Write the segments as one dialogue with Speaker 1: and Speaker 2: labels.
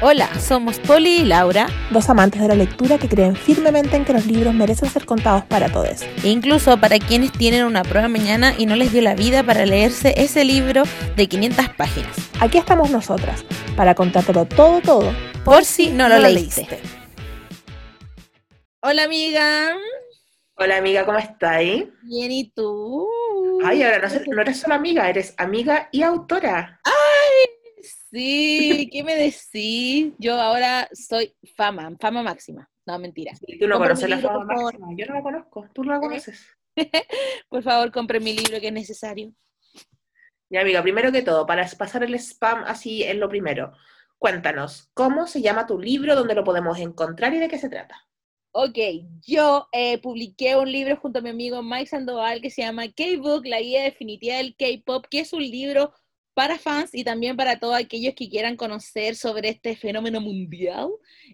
Speaker 1: Hola, somos Poli y Laura,
Speaker 2: dos amantes de la lectura que creen firmemente en que los libros merecen ser contados para todos.
Speaker 1: E incluso para quienes tienen una prueba mañana y no les dio la vida para leerse ese libro de 500 páginas.
Speaker 2: Aquí estamos nosotras, para contártelo todo, todo,
Speaker 1: por, si no, lo, leíste. Hola amiga.
Speaker 3: Hola amiga, ¿cómo estás?
Speaker 1: Bien, ¿y tú?
Speaker 3: Ay, ahora no, no eres solo amiga, eres amiga y autora.
Speaker 1: ¡Ay! Sí, ¿qué me decís? Yo ahora soy fama, fama máxima. No, mentira.
Speaker 3: tú no conoces la fama máxima. Yo no la conozco. Tú no la conoces.
Speaker 1: por favor, compre mi libro que es necesario.
Speaker 3: Ya, amiga, primero que todo, para pasar el spam así en lo primero, cuéntanos, ¿cómo se llama tu libro, dónde lo podemos encontrar y de qué se trata?
Speaker 1: Ok, yo eh, publiqué un libro junto a mi amigo Mike Sandoval que se llama K-Book, la guía definitiva del K-Pop, que es un libro para fans y también para todos aquellos que quieran conocer sobre este fenómeno mundial.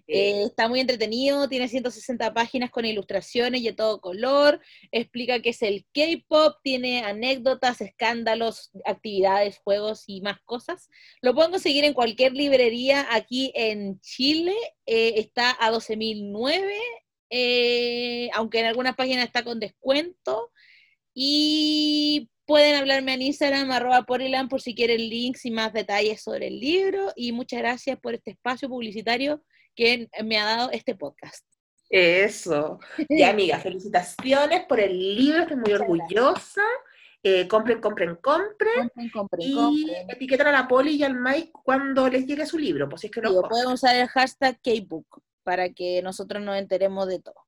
Speaker 1: Eh, está muy entretenido, tiene 160 páginas con ilustraciones y de todo color, explica qué es el K-Pop, tiene anécdotas, escándalos, actividades, juegos y más cosas. Lo pueden conseguir en cualquier librería aquí en Chile, eh, está a 12.009, eh, aunque en algunas páginas está con descuento. Y Pueden hablarme en Instagram, arroba porilan, por si quieren links y más detalles sobre el libro. Y muchas gracias por este espacio publicitario que me ha dado este podcast.
Speaker 3: Eso. Y amiga, felicitaciones por el libro, estoy muy orgullosa. Eh, compren, compren, compren.
Speaker 1: compren, compren
Speaker 3: y etiquetan a la Poli y al Mike cuando les llegue su libro, pues si es que lo
Speaker 1: Pueden usar el hashtag Kbook para que nosotros nos enteremos de todo.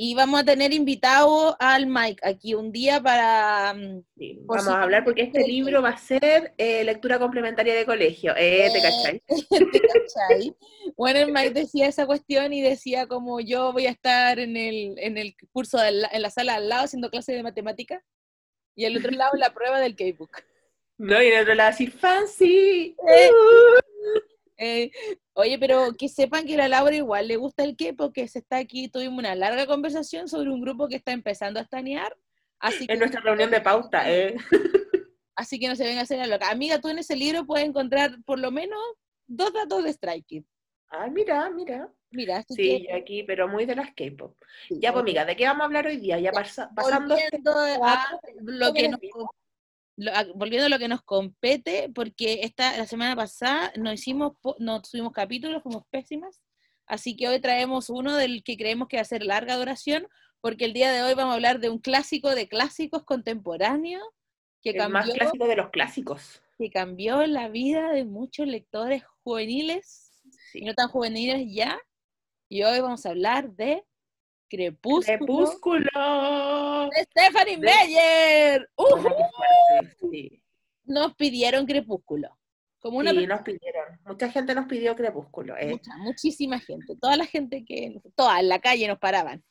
Speaker 1: Y vamos a tener invitado al Mike aquí un día para...
Speaker 3: Mm, vamos a hablar porque este libro va a ser eh, lectura complementaria de colegio. Eh, ¿Te cachai?
Speaker 1: ¿Te cachai? Bueno, el Mike decía esa cuestión y decía como yo voy a estar en el, en el curso, en la sala al lado haciendo clase de matemática y al otro lado la prueba del K-Book.
Speaker 3: No, y el otro lado así, fancy.
Speaker 1: Eh, eh, oye, pero que sepan que a la Laura igual le gusta el qué, porque se está aquí, tuvimos una larga conversación sobre un grupo que está empezando a estanear. Así
Speaker 3: en nuestra reunión de pauta, ¿eh?
Speaker 1: Así que no se venga a hacer la loca. Amiga, tú en ese libro puedes encontrar por lo menos dos datos de Strike
Speaker 3: Ah, mira, mira.
Speaker 1: Mira,
Speaker 3: sí, aquí, pero muy de las K-pop. ya, pues, amiga, ¿de qué vamos a hablar hoy día? Ya, pasando este
Speaker 1: a lo que nos volviendo a lo que nos compete, porque esta, la semana pasada no hicimos, no tuvimos capítulos, fuimos pésimas, así que hoy traemos uno del que creemos que va a ser larga duración, porque el día de hoy vamos a hablar de un clásico de clásicos contemporáneos, que
Speaker 3: el más clásico de los clásicos.
Speaker 1: Que cambió la vida de muchos lectores juveniles, y no tan juveniles ya, y hoy vamos a hablar de Crepúsculo.
Speaker 3: Crepúsculo.
Speaker 1: Stephanie Meyer. Nos pidieron Crepúsculo.
Speaker 3: Como una sí, nos pidieron. Mucha gente nos pidió Crepúsculo.
Speaker 1: Eh. Mucha, muchísima gente. Toda la gente que. Toda en la calle nos paraban.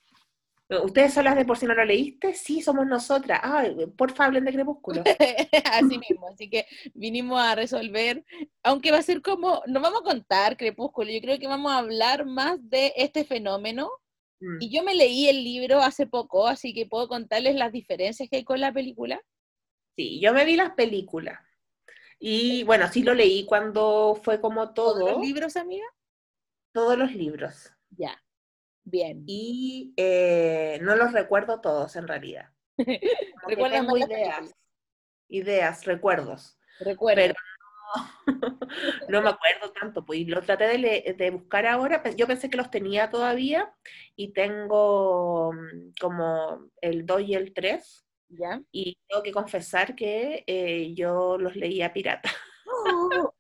Speaker 3: ¿Ustedes son las de por si no lo leíste? Sí, somos nosotras. Ay, porfa, hablen de Crepúsculo.
Speaker 1: así mismo, así que vinimos a resolver, aunque va a ser como, no vamos a contar Crepúsculo, yo creo que vamos a hablar más de este fenómeno Mm. Y yo me leí el libro hace poco, así que puedo contarles las diferencias que hay con la película.
Speaker 3: Sí, yo me vi las películas. Y bueno, sí lo leí cuando fue como todo.
Speaker 1: ¿Todos los libros, amiga?
Speaker 3: Todos los libros.
Speaker 1: Ya, bien.
Speaker 3: Y eh, no los recuerdo todos en realidad.
Speaker 1: ¿Recuerdas
Speaker 3: ideas? Ideas, recuerdos.
Speaker 1: Recuerdo.
Speaker 3: no me acuerdo tanto, pues lo traté de, buscar ahora, yo pensé que los tenía todavía y tengo mm, como el 2 y el 3.
Speaker 1: ¿Ya?
Speaker 3: Y tengo que confesar que eh, yo los leía pirata.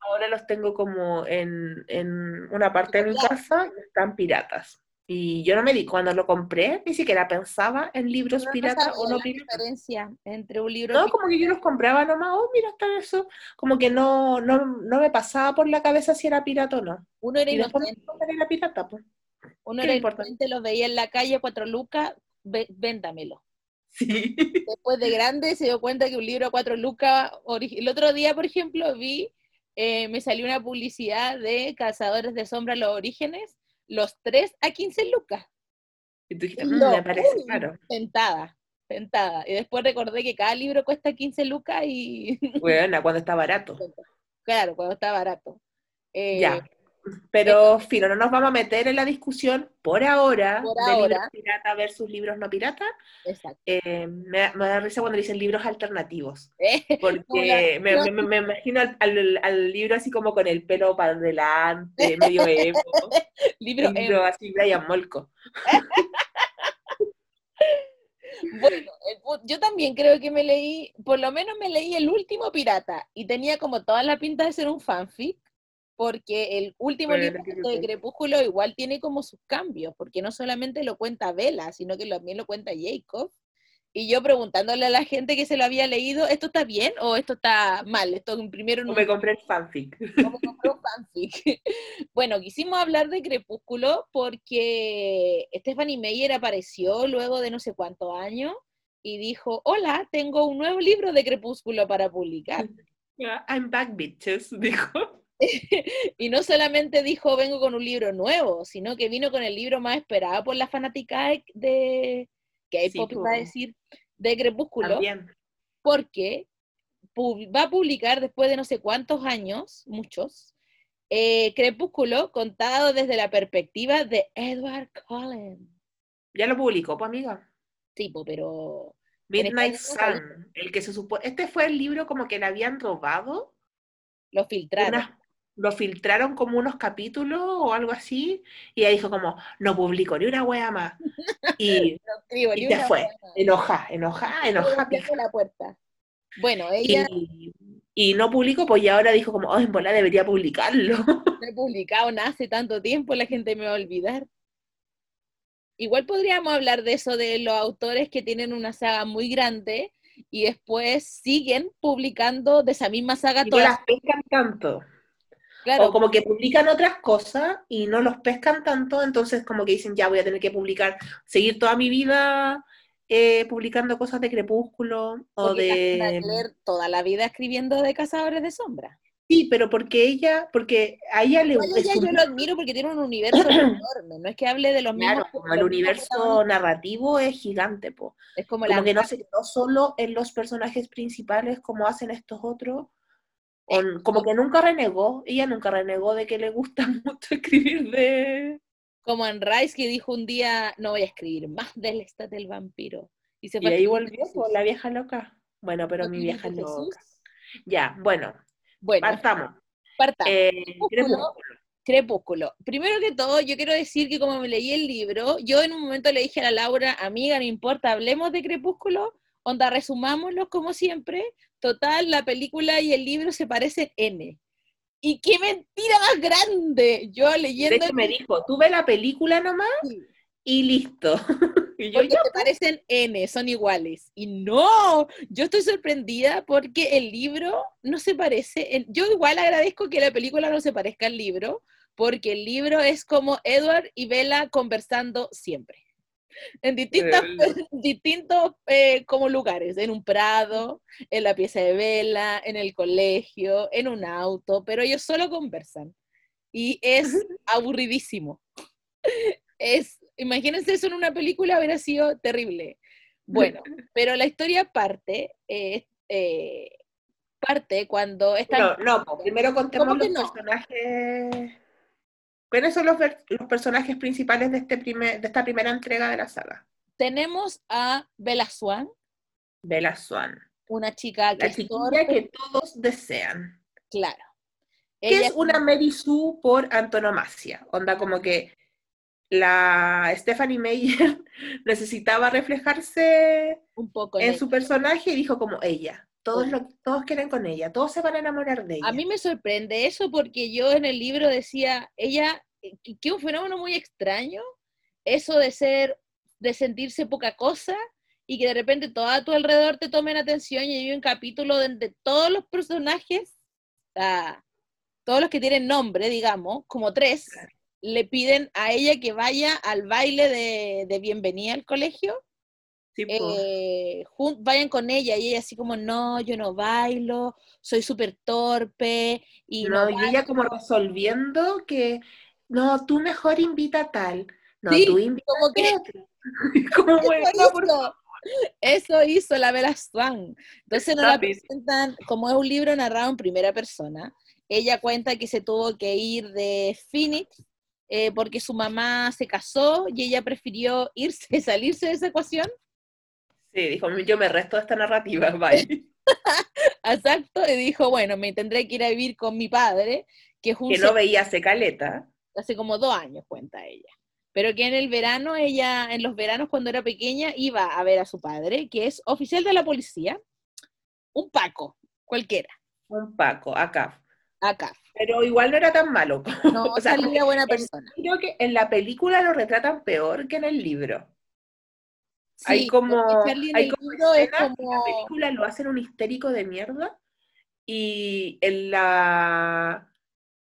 Speaker 3: ahora los tengo como en, en una parte de mi casa, están piratas. Y yo no me di, cuando lo compré, ni siquiera pensaba en libros piratas o no piratas.
Speaker 1: diferencia entre un libro
Speaker 3: No, como que yo los compraba nomás, oh, mira, está eso. Como que no, no, no me pasaba por la cabeza si era pirata o no.
Speaker 1: Uno era
Speaker 3: inocente. Era pirata, pues.
Speaker 1: Uno era inocente, los veía en la calle, cuatro lucas, véndamelo.
Speaker 3: Sí.
Speaker 1: Después de grande se dio cuenta que un libro a cuatro lucas, el otro día, por ejemplo, vi, eh, me salió una publicidad de Cazadores de Sombra, los orígenes, los tres a 15 lucas.
Speaker 3: Y tú dijiste, mm, me parece claro.
Speaker 1: Sentada, sentada. Y después recordé que cada libro cuesta 15 lucas y...
Speaker 3: Bueno, cuando está barato.
Speaker 1: Claro, cuando está barato. Eh,
Speaker 3: Ya. Pero, fino, no nos vamos a meter en la discusión por ahora
Speaker 1: Por
Speaker 3: de libros pirata versus libros no pirata.
Speaker 1: Exacto.
Speaker 3: Eh, me, da- me da risa cuando dicen libros alternativos,
Speaker 1: Eh,
Speaker 3: porque me,
Speaker 1: no.
Speaker 3: me- me imagino al, al- al libro así como con el pelo para adelante, medio emo,
Speaker 1: libro
Speaker 3: libro así Brian Molko.
Speaker 1: Bueno, yo también creo que me leí, por lo menos me leí el último pirata y tenía como toda la pinta de ser un fanfic, porque el último libro de Crepúsculo igual tiene como sus cambios, porque no solamente lo cuenta Bella, sino que también lo cuenta Jacob. Y yo preguntándole a la gente que se lo había leído, ¿esto está bien o esto está mal? Esto imprimieron
Speaker 3: O
Speaker 1: un
Speaker 3: me compré el fanfic.
Speaker 1: o me compré un fanfic. Bueno, quisimos hablar de Crepúsculo porque Stephanie Meyer apareció luego de no sé cuántos años y dijo, hola, tengo un nuevo libro de Crepúsculo para publicar.
Speaker 3: I'm back, bitches, dijo.
Speaker 1: Y no solamente dijo, vengo con un libro nuevo, sino que vino con el libro más esperado por la fanática de K-pop,
Speaker 3: Sí,
Speaker 1: a
Speaker 3: po.
Speaker 1: decir, de Crepúsculo.
Speaker 3: También.
Speaker 1: porque va a publicar después de no sé cuántos años, muchos, eh, Crepúsculo contado desde la perspectiva de Edward Cullen.
Speaker 3: Ya lo publicó, pues amiga.
Speaker 1: Tipo, pero
Speaker 3: Midnight
Speaker 1: español no
Speaker 3: Sun, el que se supone, este fue el libro como que le habían robado,
Speaker 1: lo filtraron.
Speaker 3: unas- lo filtraron como unos capítulos o algo así, y ella dijo como, no publico ni una wea más. Y,
Speaker 1: No escribo ni
Speaker 3: y
Speaker 1: una
Speaker 3: fue, enoja, enoja, enoja.
Speaker 1: La puerta. Bueno, ella
Speaker 3: Y, y no publicó, pues y ahora dijo como, oh, en bola debería publicarlo.
Speaker 1: no he publicado nada hace tanto tiempo, la gente me va a olvidar. Igual podríamos hablar de eso, de los autores que tienen una saga muy grande y después siguen publicando de esa misma saga
Speaker 3: Y no
Speaker 1: todas.
Speaker 3: las pescan tanto.
Speaker 1: Claro,
Speaker 3: O como que publican otras cosas y no los pescan tanto, entonces como que dicen, ya voy a tener que publicar, seguir toda mi vida eh, publicando cosas de Crepúsculo o de...
Speaker 1: Clare toda la vida escribiendo de Cazadores de Sombra.
Speaker 3: Sí, pero porque ella, porque a ella le es
Speaker 1: ella yo lo admiro porque tiene un universo enorme, no es que hable de los
Speaker 3: Claro,
Speaker 1: mismos.
Speaker 3: como el universo narrativo es gigante, po.
Speaker 1: Es como,
Speaker 3: Como
Speaker 1: la
Speaker 3: que no se quedó solo en los personajes principales como hacen estos otros. Como que nunca renegó, ella nunca renegó de que le gusta mucho escribir de...
Speaker 1: como en Rice que dijo un día, no voy a escribir más del Estat del vampiro. Y se
Speaker 3: Y ahí volvió por la vieja loca. Bueno, pero
Speaker 1: ¿No
Speaker 3: mi vieja
Speaker 1: Jesús?
Speaker 3: loca. Ya, bueno,
Speaker 1: Bueno,
Speaker 3: partamos.
Speaker 1: partamos.
Speaker 3: Eh,
Speaker 1: Crepúsculo.
Speaker 3: Crepúsculo.
Speaker 1: Crepúsculo. Primero que todo, yo quiero decir que como me leí el libro, yo en un momento le dije a la Laura, amiga, no importa, hablemos de Crepúsculo, onda, resumámoslo como siempre. Total, la película y el libro se parecen N. Y qué mentira más grande. Yo
Speaker 3: De
Speaker 1: leyendo
Speaker 3: hecho, me dijo, tú ve la película nomás
Speaker 1: el-
Speaker 3: y listo. y yo ya,
Speaker 1: se parecen N, son iguales. Y no, yo estoy sorprendida porque el libro no se parece. en- Yo igual agradezco que la película no se parezca al libro, porque el libro es como Edward y Bella conversando siempre. En distintas, distintos eh, como lugares, en un prado, en la pieza de Bella, en el colegio, en un auto, pero ellos solo conversan. Y es aburridísimo. Es, imagínense eso en una película, hubiera sido terrible. Bueno, pero la historia parte, eh, eh, parte cuando están...
Speaker 3: No, no, primero contemos
Speaker 1: ¿Cómo que
Speaker 3: los
Speaker 1: no?
Speaker 3: personajes. ¿Cuáles son los, personajes principales de, este primer, de esta primera entrega de la saga?
Speaker 1: Tenemos a Bella Swan,
Speaker 3: Bella Swan.
Speaker 1: una chica que
Speaker 3: La chiquilla que todos desean.
Speaker 1: claro.
Speaker 3: Que es una Mary Sue por antonomasia. Onda como que la Stephanie Meyer necesitaba reflejarse
Speaker 1: un poco
Speaker 3: en su personaje y dijo como ella. Todos, lo, todos quieren con ella, todos se van a enamorar de ella.
Speaker 1: A mí me sorprende eso porque yo en el libro decía, ella, eh, que un fenómeno muy extraño, eso de ser, de sentirse poca cosa y que de repente todo a tu alrededor te tomen atención y hay un capítulo donde todos los personajes, ah, todos los que tienen nombre, digamos, como tres,
Speaker 3: Claro.
Speaker 1: le piden a ella que vaya al baile de, de bienvenida al colegio
Speaker 3: Sí,
Speaker 1: eh, vayan con ella y ella así como, no, yo no bailo, soy súper torpe y no,
Speaker 3: No, y ella como resolviendo que, no, tú mejor invita a tal. No,
Speaker 1: Sí,
Speaker 3: tú invita
Speaker 1: como que
Speaker 3: otro. como,
Speaker 1: eso
Speaker 3: bueno, por
Speaker 1: hizo, eso hizo la Bella Swan. Entonces no la presentan, como es un libro narrado en primera persona, ella cuenta que se tuvo que ir de Phoenix eh, porque su mamá se casó y ella prefirió irse, salirse de esa ecuación.
Speaker 3: Sí, dijo, yo me resto de esta narrativa, bye.
Speaker 1: Exacto, y dijo, bueno, me tendré que ir a vivir con mi padre, que un
Speaker 3: Que no veía secaleta.
Speaker 1: hace como dos años, cuenta ella. Pero que en el verano, ella, en los veranos cuando era pequeña, iba a ver a su padre, que es oficial de la policía, un Paco, cualquiera,
Speaker 3: Un Paco, acá.
Speaker 1: acá.
Speaker 3: Pero igual no era tan malo.
Speaker 1: No,
Speaker 3: O sea,
Speaker 1: salía buena
Speaker 3: en-
Speaker 1: persona.
Speaker 3: Creo que en la película lo retratan peor que en el libro. Hay como,
Speaker 1: Charlie
Speaker 3: hay como
Speaker 1: es como-
Speaker 3: la película lo hacen un histérico de mierda y en la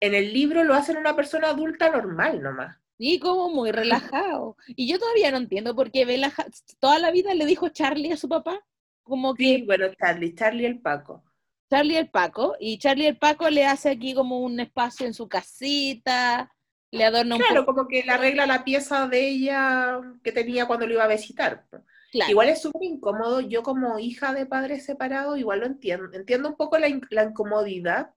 Speaker 3: en el libro lo hacen una persona adulta normal nomás.
Speaker 1: Sí, como muy relajado. Y yo todavía no entiendo por qué Bella toda la vida le dijo Charlie a su papá. Como que
Speaker 3: Sí, bueno, Charlie, Charlie el Paco.
Speaker 1: Charlie el Paco, y Charlie el Paco le hace aquí como un espacio en su casita, le adorna un
Speaker 3: Claro,
Speaker 1: poco.
Speaker 3: como que le arregla la pieza de ella que tenía cuando lo iba a visitar.
Speaker 1: Claro.
Speaker 3: Igual es súper incómodo, yo como hija de padres separados, igual lo entiendo. Entiendo un poco la, in- la incomodidad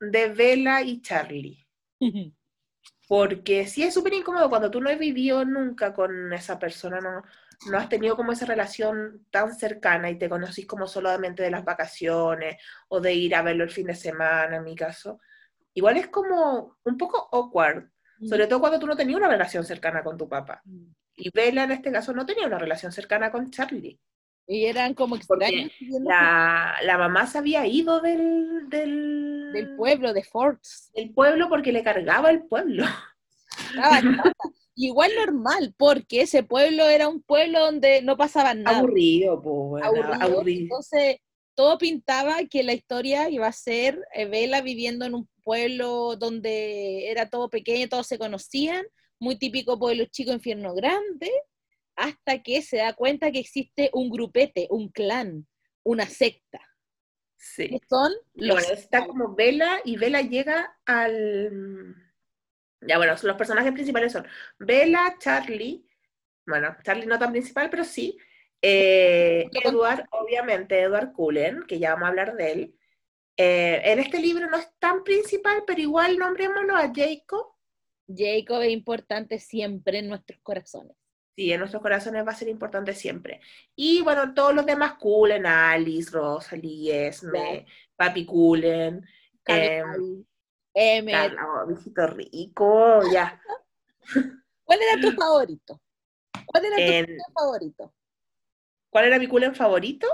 Speaker 3: de Bella y Charlie. Porque sí es súper incómodo cuando tú no has vivido nunca con esa persona, no, no has tenido como esa relación tan cercana y te conocís como solamente de las vacaciones o de ir a verlo el fin de semana, en mi caso. Igual es como un poco awkward, sobre todo cuando tú no tenías una relación cercana con tu papá. Y Bella en este caso no tenía una relación cercana con Charlie.
Speaker 1: Y eran como extraños
Speaker 3: La, la mamá se había ido del, del,
Speaker 1: del pueblo, de Forks.
Speaker 3: del pueblo porque le cargaba el pueblo.
Speaker 1: Igual normal, porque ese pueblo era un pueblo donde no pasaba nada.
Speaker 3: Aburrido, pues,
Speaker 1: aburrido.
Speaker 3: aburrido.
Speaker 1: Entonces, todo pintaba que la historia iba a ser eh, Bella viviendo en un pueblo donde era todo pequeño, todos se conocían, muy típico pueblo chico, infierno grande, hasta que se da cuenta que existe un grupete, un clan, una secta,
Speaker 3: Sí.
Speaker 1: que son los...
Speaker 3: bueno, está como Vela y Vela llega al... Ya bueno, los personajes principales son Vela, Charlie, bueno, Charlie no tan principal, pero sí, eh, Edward, obviamente, Edward Cullen, que ya vamos a hablar de él. Eh, en este libro no es tan principal, pero igual nombrémoslo a Jacob.
Speaker 1: Jacob es importante siempre en nuestros corazones.
Speaker 3: Sí, en nuestros corazones va a ser importante siempre. Y bueno, todos los demás Cullen, Alice, Rosalie, Esme, Papi Cullen,
Speaker 1: Carly, Emmet.
Speaker 3: Carla, oh, rico, ya.
Speaker 1: ¿Cuál era tu favorito? ¿Cuál era tu
Speaker 3: En-
Speaker 1: favorito?
Speaker 3: ¿Cuál era mi Cullen favorito?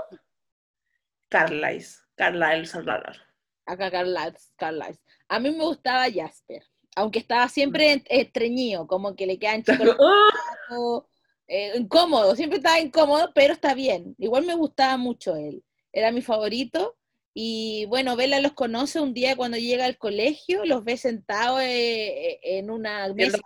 Speaker 3: Carlisle, Carlisle Salvador.
Speaker 1: Acá Carlisle, Carlisle. A mí me gustaba Jasper, aunque estaba siempre en- estreñido, como que le quedan chicos eh, incómodo, siempre estaba incómodo, pero está bien. Igual me gustaba mucho él, era mi favorito. Y bueno, Bella los conoce un día cuando llega al colegio, los ve sentados eh, eh, en una mesa.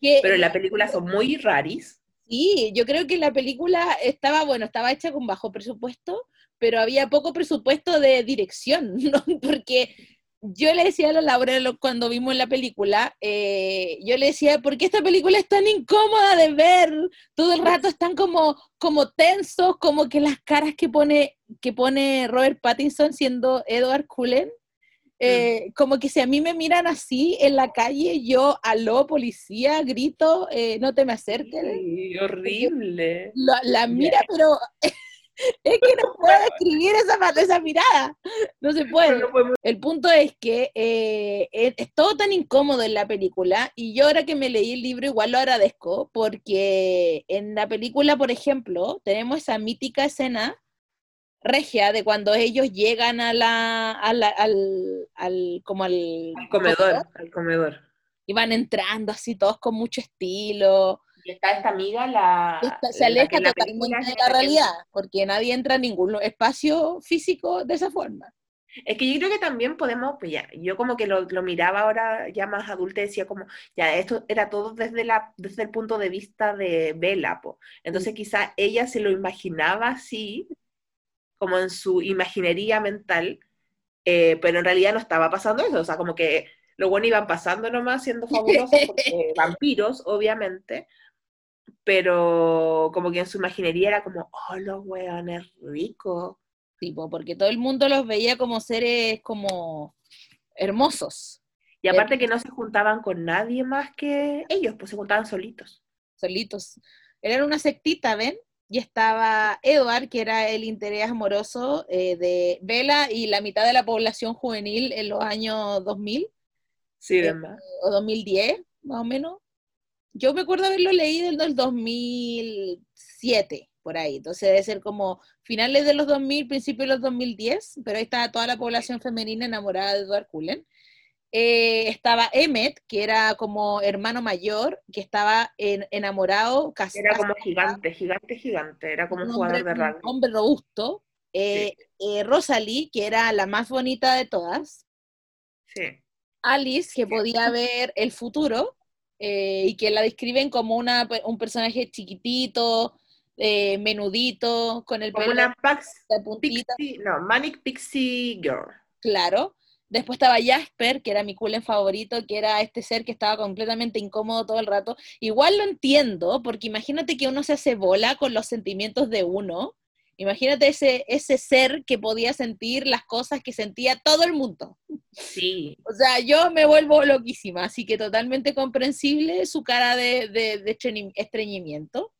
Speaker 1: que-
Speaker 3: pero en la película son muy raris.
Speaker 1: Sí, yo creo que la película estaba, bueno, estaba hecha con bajo presupuesto, pero había poco presupuesto de dirección, ¿no? Porque yo le decía a la Laura cuando vimos la película, eh, yo le decía, ¿por qué esta película es tan incómoda de ver? Todo el rato están como, como tensos, como que las caras que pone, que pone Robert Pattinson siendo Edward Cullen, eh, como que si a mí me miran así en la calle, yo, aló, policía, grito, eh, no te me acerques.
Speaker 3: Sí, horrible.
Speaker 1: La, la mira, pero es que no puedo describir esa, esa mirada. No se puede. El punto es que eh, es, todo tan incómodo en la película y yo ahora que me leí el libro igual lo agradezco porque en la película, por ejemplo, tenemos esa mítica escena regia de cuando ellos llegan a la, a la- al, al, como al,
Speaker 3: Al comedor, al comedor.
Speaker 1: y van entrando así todos con mucho estilo.
Speaker 3: Está esta amiga, la.
Speaker 1: Esta- se aleja
Speaker 3: la
Speaker 1: totalmente de la realidad, porque nadie entra en ningún espacio físico de esa forma.
Speaker 3: Es que yo creo que también podemos, pues ya, yo como que lo, lo miraba ahora ya más adulta y decía como, ya, esto era todo desde, la, desde el punto de vista de Bella, po. Entonces quizá ella se lo imaginaba así, como en su imaginería mental, eh, pero en realidad no estaba pasando eso, o sea, como que los buenos iban pasando nomás siendo fabulosos, porque vampiros, obviamente, pero como que en su imaginería era como, oh, los hueones ricos,
Speaker 1: tipo, porque todo el mundo los veía como seres como hermosos.
Speaker 3: Y aparte que no se juntaban con nadie más que ellos, pues se juntaban solitos.
Speaker 1: Solitos. Eran una sectita, ¿ven? Y estaba Edward, que era el interés amoroso eh, de Bella y la mitad de la población juvenil en los años 2000.
Speaker 3: Sí, verdad.
Speaker 1: o 2010, más o menos. Yo me acuerdo haberlo leído en el 2007, por ahí. Entonces debe ser como finales de los 2000, principios de los 2010, pero ahí estaba toda la población femenina enamorada de Edward Cullen. Eh, estaba Emmet, que era como hermano mayor, que estaba enamorado,
Speaker 3: casi. Era como gigante, gigante, gigante, era como un, jugador de rugby.
Speaker 1: Un hombre robusto. Eh, eh, Rosalie, que era la más bonita de todas.
Speaker 3: Sí.
Speaker 1: Alice, que podía ver el futuro, y que la describen como una, un personaje chiquitito, menudito, con el
Speaker 3: como pelo una Pixie, no, Manic Pixie Girl.
Speaker 1: Claro. Después estaba Jasper, que era mi culen favorito, que era este ser que estaba completamente incómodo todo el rato. Igual lo entiendo, porque imagínate que uno se hace bola con los sentimientos de uno. Imagínate ese, ese ser que podía sentir las cosas que sentía todo el mundo.
Speaker 3: Sí.
Speaker 1: O sea, yo me vuelvo loquísima, así que totalmente comprensible su cara de, de estreñimiento.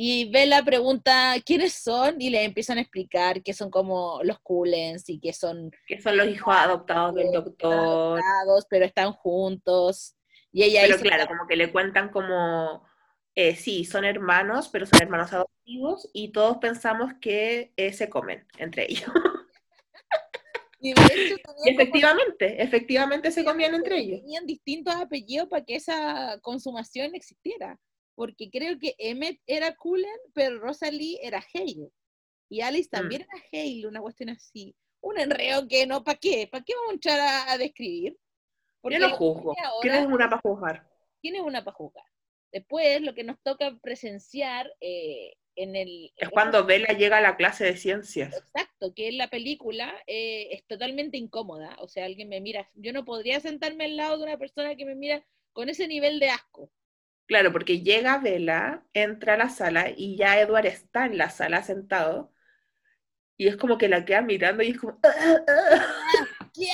Speaker 1: Y Bella pregunta quiénes son y le empiezan a explicar que son como los Cullens y que son...
Speaker 3: Que son los hijos adoptados del doctor.
Speaker 1: pero están juntos. Y ella
Speaker 3: pero claro, como que le cuentan como, eh, sí, son hermanos, pero son hermanos y todos pensamos que eh, se comen entre ellos. Y, efectivamente, efectivamente se comían entre ellos.
Speaker 1: Tenían distintos apellidos para que esa consumación existiera porque creo que Emmet era Cullen, pero Rosalie era Hale. Y Alice también mm. era Hale, una cuestión así. Un enreo que no, ¿para qué? ¿Para qué vamos a echar a, describir?
Speaker 3: Porque Yo no juzgo. ¿Quién es una para juzgar?
Speaker 1: ¿Quién es una para juzgar? Después, lo que nos toca presenciar eh, en el...
Speaker 3: Es cuando Bella llega a la clase de ciencias.
Speaker 1: Exacto, que en la película eh, es totalmente incómoda. O sea, alguien me mira, yo no podría sentarme al lado de una persona que me mira con ese nivel de asco.
Speaker 3: Claro, porque llega Vela, entra a la sala y ya Edward está en la sala sentado y es como que la queda mirando y es como... Ah, ah,
Speaker 1: ah". ¡Qué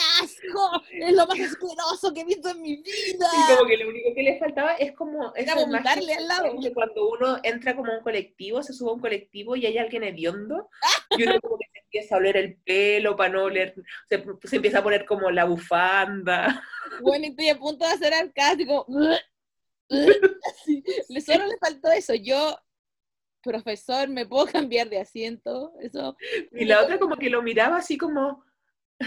Speaker 1: asco! Es lo más asqueroso que he visto en mi vida.
Speaker 3: Y como que lo único que le faltaba es como...
Speaker 1: Era vomitarle al lado.
Speaker 3: Que cuando uno entra como a un colectivo, se sube a un colectivo y hay alguien hediondo y uno como que se empieza a oler el pelo para no oler... Se, se empieza a poner como la bufanda.
Speaker 1: Bueno, y estoy a punto de hacer arcada, como... Solo le faltó eso. Yo, profesor, ¿me puedo cambiar de asiento? Eso.
Speaker 3: Y la otra como que lo miraba así como,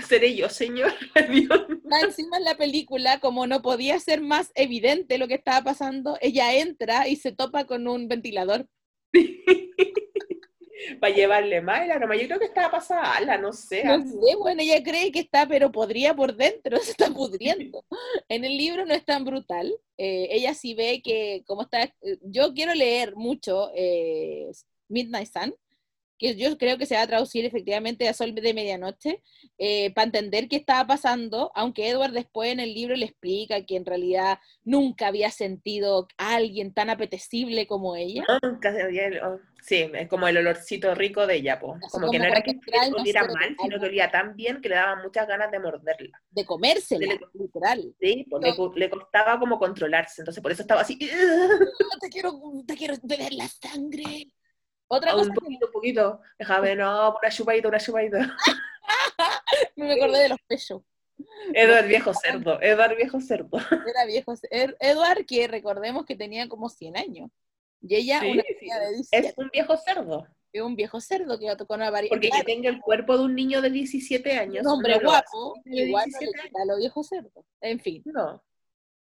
Speaker 3: seré yo, señor.
Speaker 1: Encima en la película, como no podía ser más evidente lo que estaba pasando, ella entra y se topa con un ventilador.
Speaker 3: para llevarle más la Yo creo que estaba pasada no sé.
Speaker 1: No sé, bueno, ella cree que está, pero podría por dentro, se está pudriendo. en el libro no es tan brutal. Eh, ella sí ve que, como está, eh, yo quiero leer mucho eh, Midnight Sun, que yo creo que se va a traducir efectivamente a Sol de Medianoche, eh, para entender qué estaba pasando, aunque Edward después en el libro le explica que en realidad nunca había sentido a alguien tan apetecible como ella.
Speaker 3: Nunca oh, sí, es como el olorcito rico de ella, como, que no era que oliera mal, sino que olía tan bien que le daba muchas ganas de morderla.
Speaker 1: De comérsela, literal.
Speaker 3: Sí, porque le, costaba como controlarse, entonces por eso estaba así.
Speaker 1: te quiero, te quiero beber la sangre.
Speaker 3: Otra cosa. Un poquito, un poquito. Déjame, no, una chupadita, una chupadita.
Speaker 1: me acordé de los pechos.
Speaker 3: Edward viejo cerdo, Edward viejo cerdo.
Speaker 1: Era viejo, Edward que recordemos que tenía como 100 años. Y ella una
Speaker 3: de Es un viejo cerdo.
Speaker 1: Es un viejo cerdo que tocó una
Speaker 3: variedad. Porque que tenga el cuerpo de un niño de 17 años.
Speaker 1: Un hombre guapo, igual a lo viejo cerdo. En fin.
Speaker 3: No.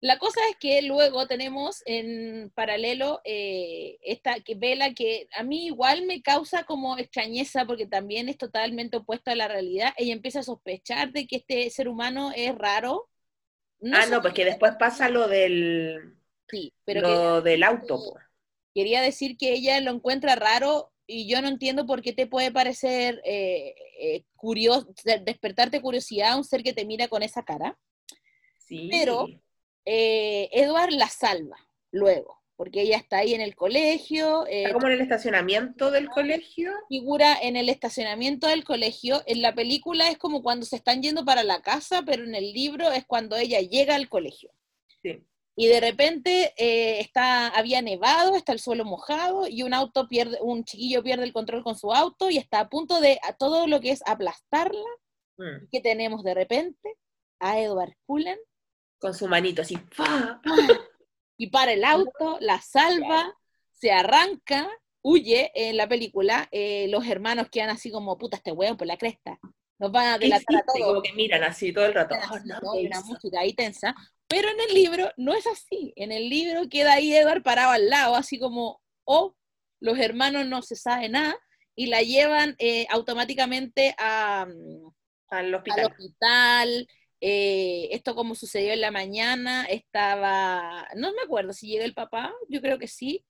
Speaker 1: La cosa es que luego tenemos en paralelo eh, esta que Vela, que a mí igual me causa como extrañeza porque también es totalmente opuesto a la realidad. Ella empieza a sospechar de que este ser humano es raro.
Speaker 3: ah, no, porque después pasa lo del,
Speaker 1: sí, pero
Speaker 3: lo del auto.
Speaker 1: Quería decir que ella lo encuentra raro y yo no entiendo por qué te puede parecer eh, eh, curioso, despertarte curiosidad a un ser que te mira con esa cara.
Speaker 3: Sí.
Speaker 1: Pero eh, Edward la salva luego. porque ella está ahí en el colegio.
Speaker 3: eh, como en el estacionamiento del colegio.
Speaker 1: Figura en el estacionamiento del colegio. En la película es como cuando se están yendo para la casa, pero en el libro es cuando ella llega al colegio.
Speaker 3: Sí.
Speaker 1: Y de repente eh, está, había nevado, está el suelo mojado y un auto pierde, un chiquillo pierde el control con su auto y está a punto de a todo lo que es aplastarla. Mm. que tenemos de repente? A Edward Cullen.
Speaker 3: Con su manito así.
Speaker 1: Y para el auto, la salva, se arranca, huye en la película. Eh, los hermanos quedan así como, puta, este weón por la cresta. Nos van a delatar a todos.
Speaker 3: Como que miran así todo el rato.
Speaker 1: una música ahí tensa. Pero en el libro no es así. En el libro queda ahí Edward parado al lado, así como, oh, los hermanos no se sabe nada, y la llevan eh, automáticamente a, mm,
Speaker 3: al hospital.
Speaker 1: Al hospital. Eh, esto como sucedió en la mañana, estaba, no me acuerdo si llega el papá, yo creo que sí.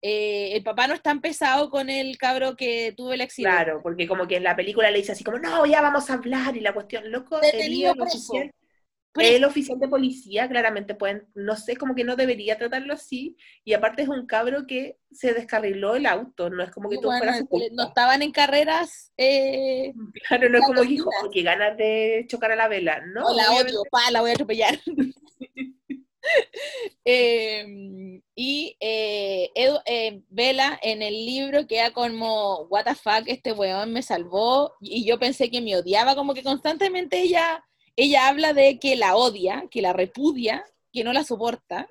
Speaker 1: Eh, el papá no es tan pesado con el cabro que tuvo el accidente.
Speaker 3: Claro, porque como que en la película le dice así como, no, ya vamos a hablar, y la cuestión, loco, el oficial, el oficial de policía, claramente pueden, no sé, como que no debería tratarlo así, y aparte es un cabro que se descarriló el auto, no es como que tú fueras
Speaker 1: No estaban en carreras. Eh,
Speaker 3: claro, no es como que dijo, que ganas de chocar a la vela, ¿no?
Speaker 1: la odio, pa, la voy a atropellar. Em, y eh, eh, Vela en el libro queda como, what the fuck, este weón me salvó, y yo pensé que me odiaba, como que constantemente ella ella habla de que la odia, que la repudia, que no la soporta,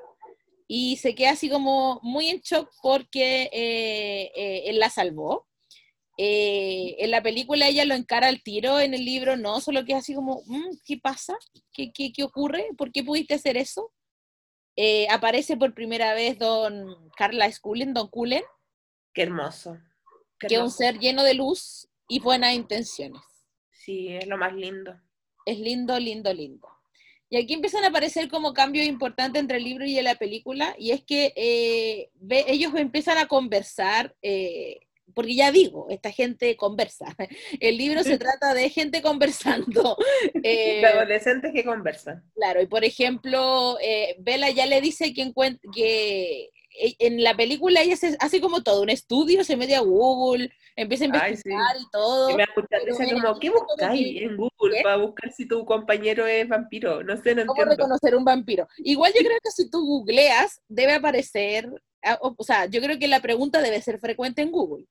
Speaker 1: y se queda así como muy en shock porque eh, eh, él la salvó. Eh, en la película ella lo encara al tiro, en el libro no, solo que es así como, mm, ¿qué pasa? ¿Qué, qué, ocurre? ¿Por qué pudiste hacer eso? aparece por primera vez don Carla Scullen, don Cullen.
Speaker 3: Qué hermoso.
Speaker 1: que es un ser lleno de luz y buenas intenciones.
Speaker 3: Sí, es lo más lindo.
Speaker 1: Es lindo, lindo, lindo. Y aquí empiezan a aparecer como cambios importantes entre el libro y la película, y es que eh, ellos empiezan a conversar, eh, porque ya digo, esta gente conversa. El libro se trata de gente conversando.
Speaker 3: Eh, adolescentes que conversan.
Speaker 1: Claro, y por ejemplo, Bella ya le dice que, que en la película ella se hace como todo, un estudio, se mete a Google, empieza a investigar y todo.
Speaker 3: Y me como, ¿qué buscáis en Google para buscar si tu compañero es vampiro? No sé, no
Speaker 1: ¿Cómo reconocer un vampiro? Igual yo creo que si tú googleas, debe aparecer, o, sea, yo creo que la pregunta debe ser frecuente en Google.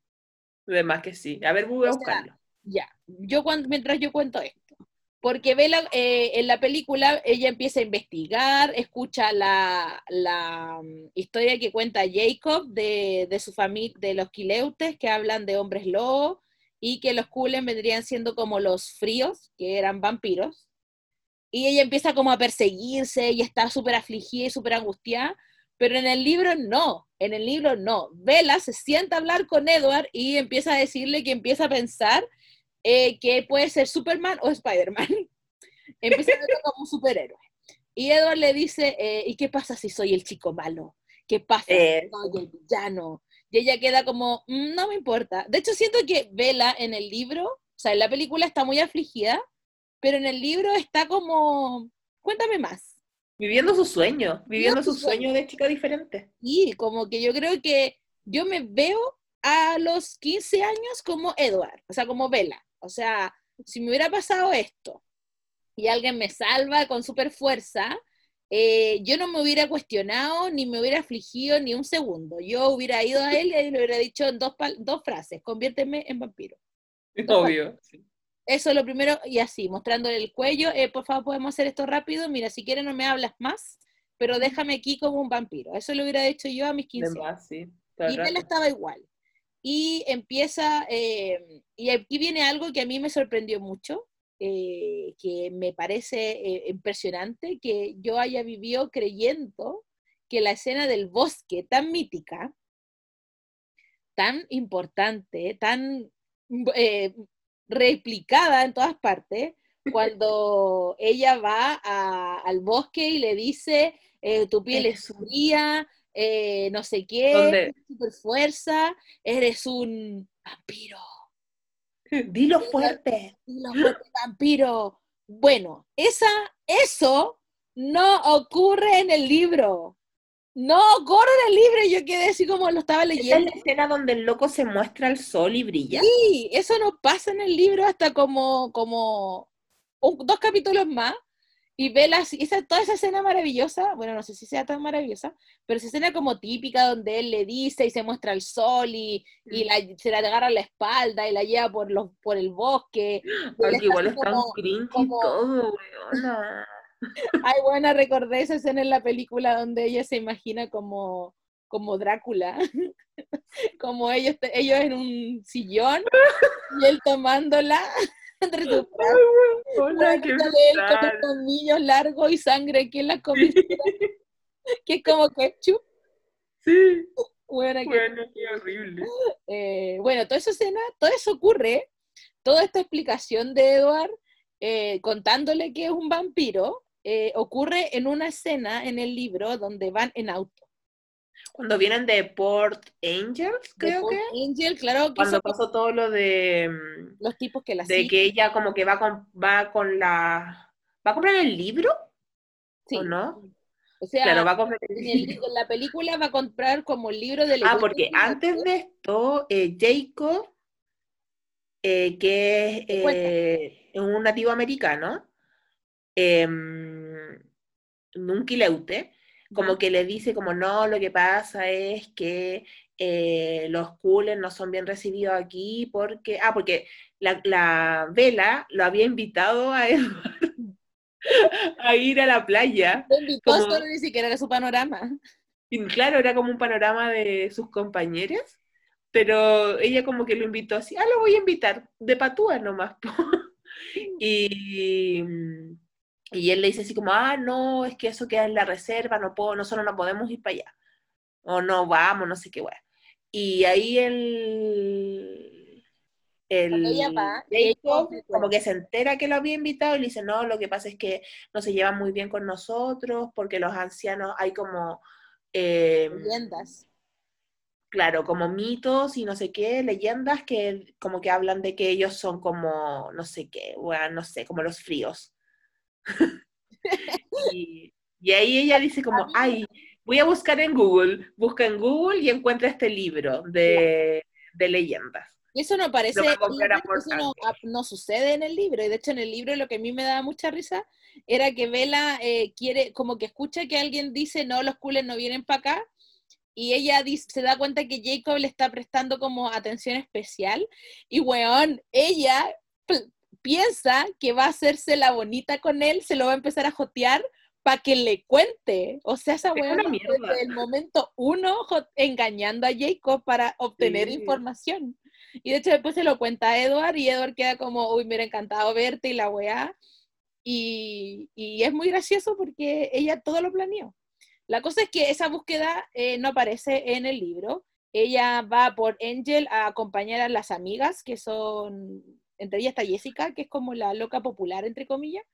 Speaker 3: Además que sí. A ver, voy a buscarlo.
Speaker 1: Ya, yo cuando, mientras yo cuento esto porque ve eh, en la película, ella empieza a investigar, escucha la, mm, historia que cuenta Jacob de, su familia, de los Quileutes, que hablan de hombres lobos, y que los Kulen vendrían siendo como los fríos, que eran vampiros. Y ella empieza como a perseguirse y está súper afligida y súper angustiada, pero en el libro no, en el libro no. Vela se sienta a hablar con Edward y empieza a decirle que empieza a pensar eh, que puede ser Superman o Spider-Man. Verlo como un superhéroe. Y Edward le dice, eh, ¿y qué pasa si soy el chico malo? ¿Qué pasa si eh. soy el villano? Y ella queda como, mm, no me importa. De hecho, siento que Bella en el libro, o sea, en la película está muy afligida, pero en el libro está como, cuéntame más.
Speaker 3: Viviendo su sueño, viviendo su sueño de chica diferente.
Speaker 1: Y como que yo creo que yo me veo a los 15 años como Edward, o sea, como Bella. O sea, si me hubiera pasado esto y alguien me salva con super fuerza, eh, yo no me hubiera cuestionado ni me hubiera afligido ni un segundo. Yo hubiera ido a él y le hubiera dicho en dos, dos frases, conviérteme en vampiro.
Speaker 3: Obvio.
Speaker 1: Eso es lo primero, y así, mostrándole el cuello, eh, por favor, podemos hacer esto rápido, mira, si quieres no me hablas más, pero déjame aquí como un vampiro. Eso lo hubiera dicho yo a mis 15 años. y él estaba igual y empieza, eh, y aquí viene algo que a mí me sorprendió mucho, eh, que me parece eh, impresionante, que yo haya vivido creyendo que la escena del bosque tan mítica, tan importante, tan replicada en todas partes, cuando ella va al bosque y le dice, tu piel es fría, eh, no sé qué, super fuerza, eres un vampiro.
Speaker 3: Dilo fuerte.
Speaker 1: Dilo fuerte, vampiro. Bueno, esa, eso no ocurre en el libro. No, corre el libro, yo quedé así como lo estaba
Speaker 3: ¿Esa es
Speaker 1: leyendo.
Speaker 3: la escena donde el loco se muestra al sol y brilla?
Speaker 1: Sí, eso no pasa en el libro hasta como, como un- dos capítulos más. Y ve las, esa, toda esa escena maravillosa, bueno, no sé si sea tan maravillosa, pero esa escena como típica donde él le dice y se muestra el sol y, y la, se la agarra a la espalda y la lleva por, los, por el bosque.
Speaker 3: Ay, igual es tan cringe y
Speaker 1: como-
Speaker 3: todo, weona.
Speaker 1: Ay, bueno, recordé esa escena en la película donde ella se imagina como, como Drácula, como ellos, ellos en un sillón y él tomándola entre sus.
Speaker 3: Hola, qué
Speaker 1: él con
Speaker 3: brutal.
Speaker 1: los colmillos largos y sangre aquí en la comisura, que es como ketchup.
Speaker 3: Sí,
Speaker 1: Bueno, que-
Speaker 3: bueno, qué horrible.
Speaker 1: eh, bueno, toda esa escena, todo eso ocurre, toda esta explicación de Edward eh, contándole que es un vampiro, eh, ocurre en una escena en el libro donde van en auto.
Speaker 3: Cuando vienen de Port Angels, creo
Speaker 1: Port
Speaker 3: que.
Speaker 1: Angel, claro que
Speaker 3: Cuando pasó todo lo de, mm,
Speaker 1: los tipos que la
Speaker 3: de
Speaker 1: siguen.
Speaker 3: que ella como que va con, va con la... ¿Va a comprar el libro?
Speaker 1: sí.
Speaker 3: ¿O no?
Speaker 1: O sea,
Speaker 3: Claro, va a comprar el
Speaker 1: en, el-
Speaker 3: libro.
Speaker 1: en la película va a comprar como el libro de
Speaker 3: Ah, porque antes de esto, eh, Jacob, eh, que es eh, un nativo americano, em, un quileute, como que le dice como no, lo que pasa es que eh, los coolers no son bien recibidos aquí porque, ah, porque la, la Vela lo había invitado a Edward a ir a la playa.
Speaker 1: Lo invitó
Speaker 3: como-
Speaker 1: solo ni siquiera era su panorama.
Speaker 3: Y claro, era como un panorama de sus compañeros, pero ella como que lo invitó así, ah, lo voy a invitar, de patúa nomás. po". Y, y él le dice así como, ah, no, es que eso queda en la reserva, no puedo, nosotros no podemos ir para allá. O no vamos, no sé qué weá. Y ahí el,
Speaker 1: ella
Speaker 3: el
Speaker 1: va,
Speaker 3: Jacob
Speaker 1: ella-
Speaker 3: como que se entera que lo había invitado y le dice, no, lo que pasa es que no se llevan muy bien con nosotros porque los ancianos hay como... eh,
Speaker 1: Leyendas.
Speaker 3: claro, como mitos y no sé qué, leyendas que como que hablan de que ellos son como, no sé qué, bueno, no sé, como los fríos. Y, y ahí ella dice como, ay, voy a buscar en Google, busca en Google y encuentra este libro de, de leyendas.
Speaker 1: Y eso no parece, eso no, sucede en el libro. Y de hecho, en el libro lo que a mí me daba mucha risa era que Vela eh, quiere, como que escucha que alguien dice, no, los coolers no vienen para acá. Y ella dice- se da cuenta que Jacob le está prestando como atención especial. Y weón, ella piensa que va a hacerse la bonita con él, se lo va a empezar a jotear para que le cuente. O sea, esa
Speaker 3: mierda.
Speaker 1: desde el momento uno engañando a Jacob para obtener
Speaker 3: Sí.
Speaker 1: información. Y de hecho después se lo cuenta a Edward y Edward queda como, uy, me hubiera encantado verte y la weá. Y, y es muy gracioso porque ella todo lo planeó. La cosa es que esa búsqueda eh, no aparece en el libro. Ella va por Angel a acompañar a las amigas, que son, entre ellas está Jessica, que es como la loca popular, entre comillas,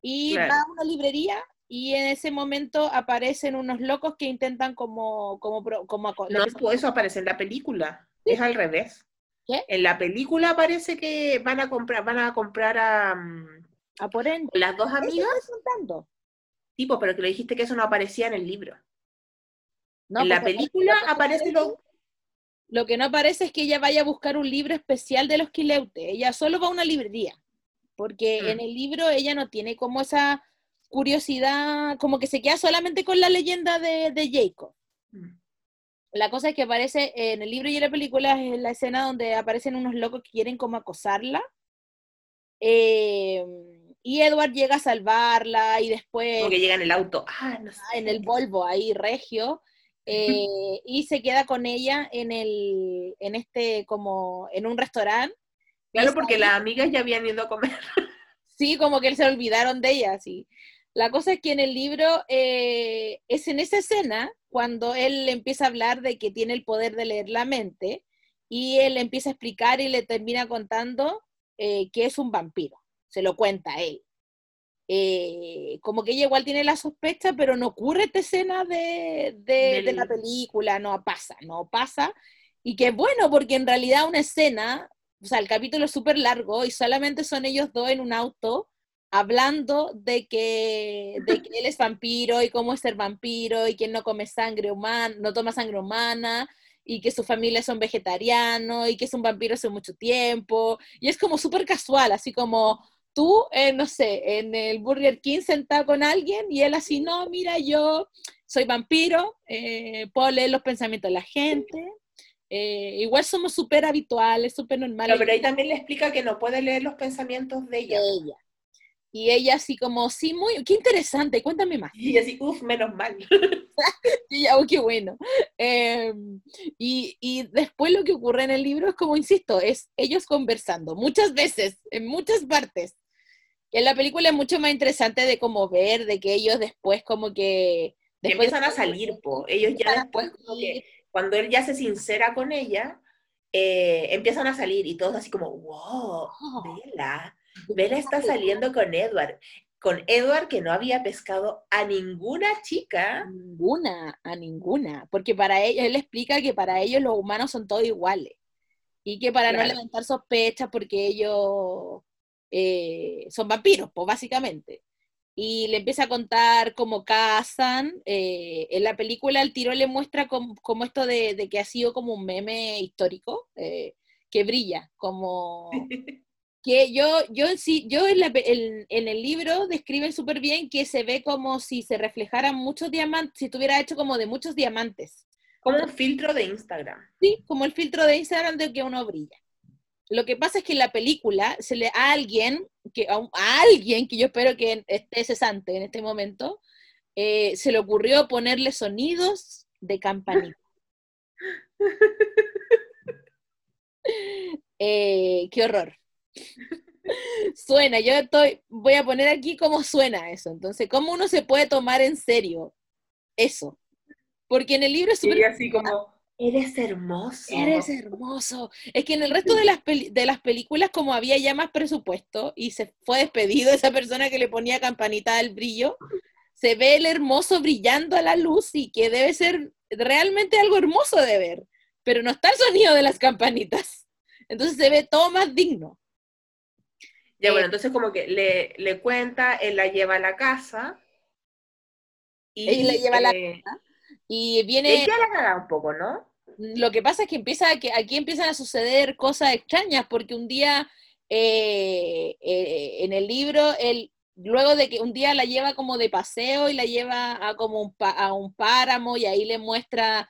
Speaker 1: y
Speaker 3: Claro.
Speaker 1: va a una librería y en ese momento aparecen unos locos que intentan como, como, como aco-
Speaker 3: No, pues eso aparece en la película, es al revés.
Speaker 1: ¿Qué?
Speaker 3: En la película parece que van a comprar, van a comprar a mm,
Speaker 1: a por
Speaker 3: las dos amigas, tipo, pero que le dijiste que eso no aparecía en el libro.
Speaker 1: No,
Speaker 3: en la
Speaker 1: porque
Speaker 3: película
Speaker 1: lo que
Speaker 3: aparece
Speaker 1: lo, que no aparece es que ella vaya a buscar un libro especial de los Quileutes. Ella solo va a una librería. Porque
Speaker 3: Mm.
Speaker 1: en el libro ella no tiene como esa curiosidad, como que se queda solamente con la leyenda de, de Jacob.
Speaker 3: Mm.
Speaker 1: La cosa es que aparece en el libro y en la película es la escena donde aparecen unos locos que quieren como acosarla. Eh, y Edward llega a salvarla y después
Speaker 3: como que llega en el auto. Ah, no sé.
Speaker 1: Ah, en el Volvo ahí, regio, eh, y se queda con ella en el, en este, como, en un restaurante.
Speaker 3: Claro, porque
Speaker 1: ahí-
Speaker 3: las amigas ya habían ido a comer.
Speaker 1: Sí, como que se olvidaron de ella, sí. La cosa es que en el libro eh, es en esa escena cuando él empieza a hablar de que tiene el poder de leer la mente y él empieza a explicar y le termina contando eh, que es un vampiro. Se lo cuenta a él. Eh, como que ella igual tiene la sospecha, pero no ocurre esta escena de, de- de la película, no pasa, no pasa. Y que bueno, porque en realidad una escena, o sea, el capítulo es súper largo y solamente son ellos dos en un auto hablando de que, de que él es vampiro y cómo es ser vampiro y que no come sangre humana, no toma sangre humana y que su familia son vegetarianos y que es un vampiro hace mucho tiempo. Y es como súper casual, así como tú, eh, no sé, en el Burger King sentado con alguien y él así, no, mira, yo soy vampiro, eh, puedo leer los pensamientos de la gente. Eh, igual somos súper habituales, súper normales.
Speaker 3: pero ahí también le explica que no puede leer los pensamientos de ella.
Speaker 1: De ella. Y ella así como, sí, muy, qué interesante, cuéntame más.
Speaker 3: Y así, uff, menos mal.
Speaker 1: y ya, oh, qué bueno. Em, y, y, después lo que ocurre en el libro es como, insisto, es ellos conversando, muchas veces, en muchas partes. En la película es mucho más interesante de como ver, de que ellos después como que... Después
Speaker 3: empiezan a salir, po. ellos ya después como que, cuando él ya se sincera con ella, eh, empiezan a salir y todos así como, wow, oh. vela Bella está saliendo con Edward. Con Edward que no había pescado a ninguna chica.
Speaker 1: Ninguna, a ninguna. Porque para ellos, él explica que para ellos los humanos son todos iguales. Y que para no levantar sospechas porque ellos eh, son vampiros, pues básicamente. Y le empieza a contar cómo cazan. Eh, en la película el tiro le muestra como, esto de, que ha sido como un meme histórico, eh, que brilla, como que yo, yo, sí, yo en, en, el libro describen súper bien que se ve como si se reflejaran muchos diamantes, si estuviera hecho como de muchos diamantes.
Speaker 3: Como un filtro de Instagram.
Speaker 1: Sí, como el filtro de Instagram de que uno brilla. Lo que pasa es que en la película se le a alguien, que, a, alguien que yo espero que esté cesante en este momento, eh, se le ocurrió ponerle sonidos de campanita. Eh, qué horror suena, yo estoy, voy a poner aquí cómo suena eso. Entonces, ¿cómo uno se puede tomar en serio eso? Porque en el libro es
Speaker 3: súper... así como, eres hermoso.
Speaker 1: Eres hermoso. Es que en el resto de las, de las películas, como había ya más presupuesto y se fue despedido esa persona que le ponía campanita del brillo, se ve el hermoso brillando a la luz y que debe ser realmente algo hermoso de ver, pero no está el sonido de las campanitas. Entonces se ve todo más digno.
Speaker 3: Ya, bueno, eh, entonces como que le, le, cuenta, él la lleva a la casa.
Speaker 1: Y, él la lleva a la eh, casa. Y viene...
Speaker 3: Ella la caga un poco, ¿no?
Speaker 1: Lo que pasa es que, empieza, que aquí empiezan a suceder cosas extrañas, porque un día eh, en el libro, él, luego de que un día la lleva como de paseo y la lleva a como un, a un páramo y ahí le muestra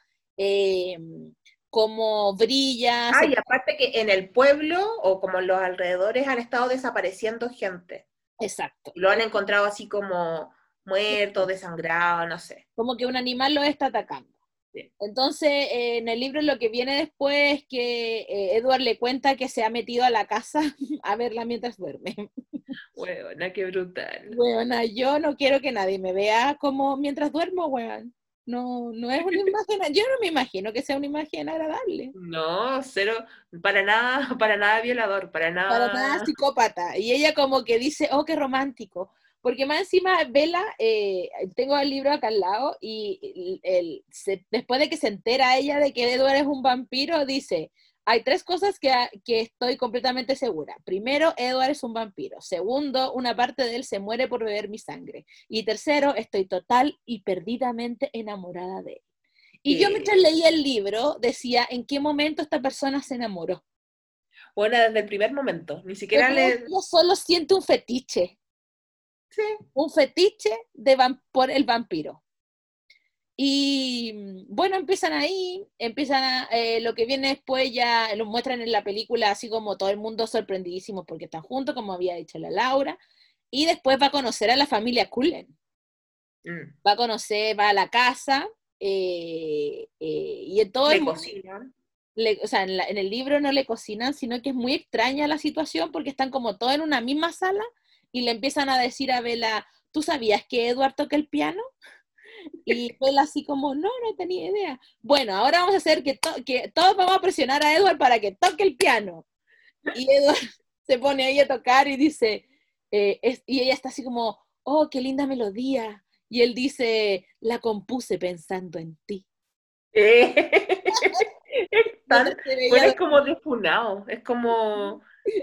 Speaker 1: cómo brilla.
Speaker 3: Ah, y aparte que en el pueblo o como en los alrededores han estado desapareciendo gente.
Speaker 1: Exacto.
Speaker 3: Lo han encontrado así como muerto, desangrado, no sé.
Speaker 1: Como que un animal lo está atacando. Entonces, en el libro lo que viene después es que eh, Edward le cuenta que se ha metido a la casa a verla mientras duerme.
Speaker 3: Buena, qué brutal.
Speaker 1: Buena, yo no quiero que nadie me vea como mientras duermo, weón. No, no es una imagen, yo no me imagino que sea una imagen agradable.
Speaker 3: No, cero, para nada, para nada violador, para nada.
Speaker 1: Para nada psicópata. Y ella como que dice, oh, qué romántico. Porque más encima, Vela, eh, tengo el libro acá al lado, y el, después de que se entera ella de que Edward es un vampiro, dice, hay tres cosas que, que, estoy completamente segura. Primero, Edward es un vampiro. Segundo, una parte de él se muere por beber mi sangre. Y tercero, estoy total y perdidamente enamorada de él. Y yo mientras leía el libro decía, ¿en qué momento esta persona se enamoró?
Speaker 3: Bueno, desde el primer momento, ni siquiera le...
Speaker 1: Yo solo siento un fetiche.
Speaker 3: Sí.
Speaker 1: Un fetiche de por el vampiro. Y bueno, empiezan ahí, empiezan a, eh, lo que viene después ya lo muestran en la película, así como todo el mundo sorprendidísimo porque están juntos, como había dicho la Laura, y después va a conocer a la familia Cullen. Mm. Va a conocer, va a la casa, eh, eh, y en todo
Speaker 3: le cocinan.
Speaker 1: o sea, en, en, el libro no le cocinan, sino que es muy extraña la situación porque están como todos en una misma sala y le empiezan a decir a Bella, ¿tú sabías que Edward toca el piano? Y él así como, no, no tenía idea. Bueno, ahora vamos a hacer que, que todos vamos a presionar a Edward para que toque el piano. Y Edward se pone ahí a tocar y dice, eh, y ella está así como, oh, qué linda melodía. Y él dice, la compuse pensando en ti.
Speaker 3: Eh, es, tan, bueno, es como defunado, es como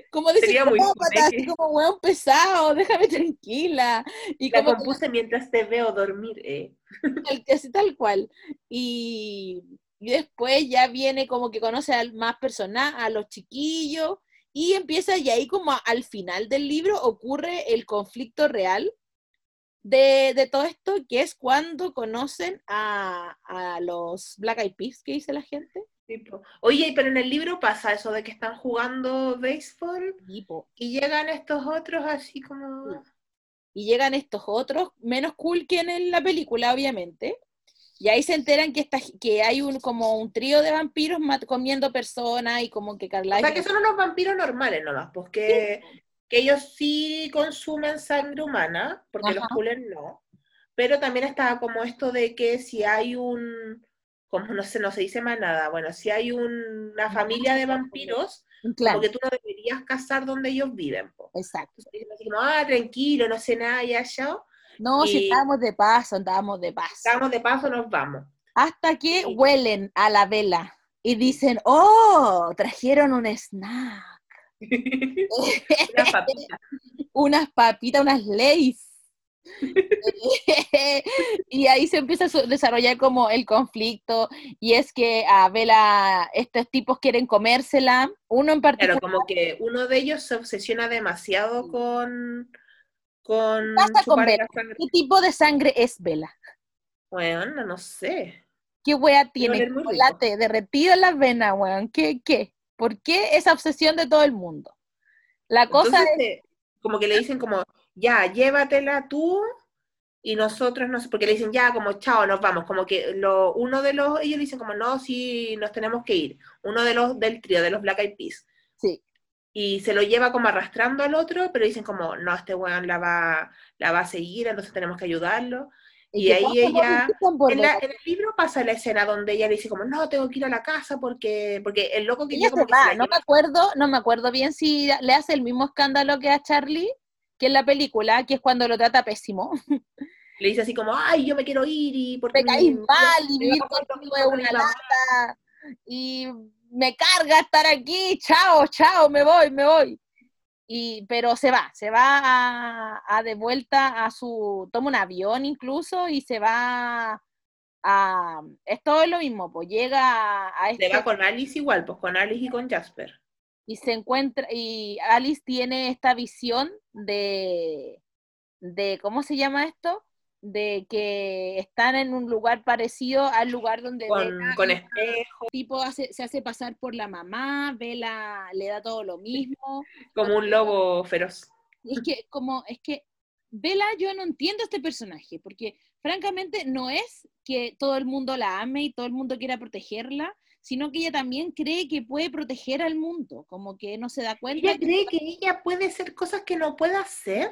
Speaker 1: como psicópata, así como weón pesado, déjame tranquila. Y
Speaker 3: La
Speaker 1: como que
Speaker 3: compuse mientras te veo dormir, eh.
Speaker 1: tal, así tal cual. Y, y después ya viene como que conoce a más personas, a los chiquillos, y empieza, y ahí como al final del libro ocurre el conflicto real de, de todo esto, que es cuando conocen a, a los Black Eyed Peas, que dice la gente.
Speaker 3: Tipo, Oye, pero en el libro pasa eso de que están jugando béisbol
Speaker 1: Tipo,
Speaker 3: y llegan estos otros así como...
Speaker 1: y llegan estos otros, menos cool que en la película, obviamente. Y ahí se enteran que, esta, que hay un como un trío de vampiros comiendo personas y como que
Speaker 3: O
Speaker 1: Carla
Speaker 3: sea, que son unos vampiros normales nomás, pues que, que ellos sí consumen sangre humana, porque los
Speaker 1: Ajá.
Speaker 3: coolers no. Pero también está como esto de que si hay un, como no sé, no se dice más nada, bueno, si hay un- una familia de vampiros,
Speaker 1: un clan.
Speaker 3: como que tú no deberías cazar donde ellos viven.
Speaker 1: Exacto.
Speaker 3: Entonces ah, tranquilo, no sé nada, ya, ya.
Speaker 1: No, si estábamos de paso, andábamos de paso.
Speaker 3: Estamos de paso, nos vamos.
Speaker 1: Hasta que
Speaker 3: Sí.
Speaker 1: huelen a la vela y dicen, oh, trajeron un snack,
Speaker 3: Una papita.
Speaker 1: unas papitas, unas leys. y ahí se empieza a desarrollar como el conflicto y es que a Vela estos tipos quieren comérsela, uno en particular
Speaker 3: Claro, como que uno de ellos se obsesiona demasiado con, con
Speaker 1: pasa con
Speaker 3: chupar
Speaker 1: Vela? ¿Qué tipo de sangre es Vela?
Speaker 3: Bueno, no, sé.
Speaker 1: ¿Qué wea tiene? Chocolate derretido en las venas, weón. ¿Qué, qué? ¿Por qué esa obsesión de todo el mundo? La cosa
Speaker 3: Entonces,
Speaker 1: es,
Speaker 3: eh, como que le dicen como, ya, llévatela tú y nosotros no sé, porque le dicen ya, como, chao, nos vamos. Como que lo, uno de los, ellos dicen como, no, sí, nos tenemos que ir. Uno de los del trío, de los Black Eyed Peas.
Speaker 1: sí,
Speaker 3: Y se lo lleva como arrastrando al otro, pero dicen como, no, este weón la va, la va a seguir, entonces tenemos que ayudarlo. Y
Speaker 1: que
Speaker 3: ahí ella- En, la- en el libro pasa la escena donde ella le dice como, no, tengo que ir a la casa porque, porque el loco que
Speaker 1: Ella
Speaker 3: yo como
Speaker 1: se
Speaker 3: que se
Speaker 1: va,
Speaker 3: la
Speaker 1: no me
Speaker 3: lleva-
Speaker 1: acuerdo, no me acuerdo bien si le hace el mismo escándalo que a Charlie, que en la película, que es cuando lo trata pésimo.
Speaker 3: le dice así como, ay, yo me quiero ir y porque
Speaker 1: Me caís mal y
Speaker 3: me
Speaker 1: vivir contigo es una
Speaker 3: mi mamá".
Speaker 1: lata. Y me carga estar aquí, chao, chao, me voy, me voy. Y, pero se va, se va a, a de vuelta a su, toma un avión incluso y se va a, es todo lo mismo, pues llega a, a
Speaker 3: Se
Speaker 1: este,
Speaker 3: va con Alice igual, pues con Alice y con Jasper.
Speaker 1: Y se encuentra, y Alice tiene esta visión de, de, ¿cómo se llama esto? De que están en un lugar parecido al lugar donde
Speaker 3: Con, con espejo,
Speaker 1: tipo hace- se hace pasar por la mamá, Vela le da todo lo mismo.
Speaker 3: como un lobo feroz.
Speaker 1: Y es que, como, es que Vela, yo no entiendo a este personaje, porque francamente no es que todo el mundo la ame y todo el mundo quiera protegerla, sino que ella también cree que puede proteger al mundo, como que no se da cuenta.
Speaker 3: Ella cree que ella puede hacer cosas que no puede hacer.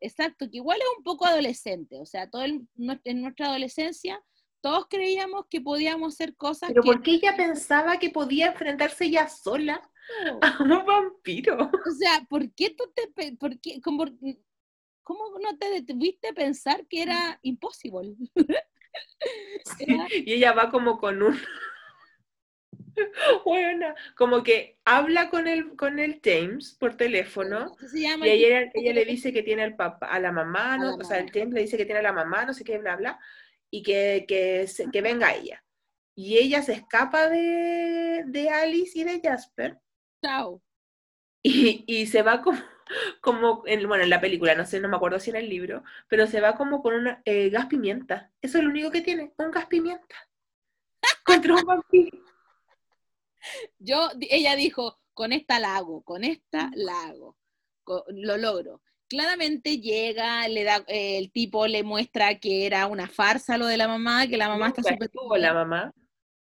Speaker 1: Exacto, que igual es un poco adolescente, o sea, todo el- en nuestra adolescencia todos creíamos que podíamos hacer cosas
Speaker 3: Pero
Speaker 1: que
Speaker 3: ¿por qué ella pensaba que podía enfrentarse ella sola
Speaker 1: no.
Speaker 3: a un vampiro?
Speaker 1: O sea, ¿por qué tú te, por qué- cómo, cómo no te detuviste a pensar que era imposible?
Speaker 3: Y ella va como con un... Buena, como que habla con el, con el James por teléfono
Speaker 1: ¿qué se llama?
Speaker 3: y ella, ella le dice que tiene al papá, a la mamá, ¿no?
Speaker 1: la
Speaker 3: o sea, el. James le dice que tiene a la mamá, no sé qué, bla, bla, y que, que, se- que venga ella. Y ella se escapa de, de Alice y de Jasper
Speaker 1: Chao.
Speaker 3: y, y se va como, como en, bueno, en la película, no sé, no me acuerdo si en el libro, pero se va como con un gas pimienta. Eso es lo único que tiene, un gas pimienta. Contra un vampiro.
Speaker 1: Yo, ella dijo, con esta la hago, con esta la hago, co- lo logro. Claramente llega, le da, eh, el tipo le muestra que era una farsa lo de la mamá, que la mamá está
Speaker 3: Nunca
Speaker 1: súper
Speaker 3: estuvo la mamá.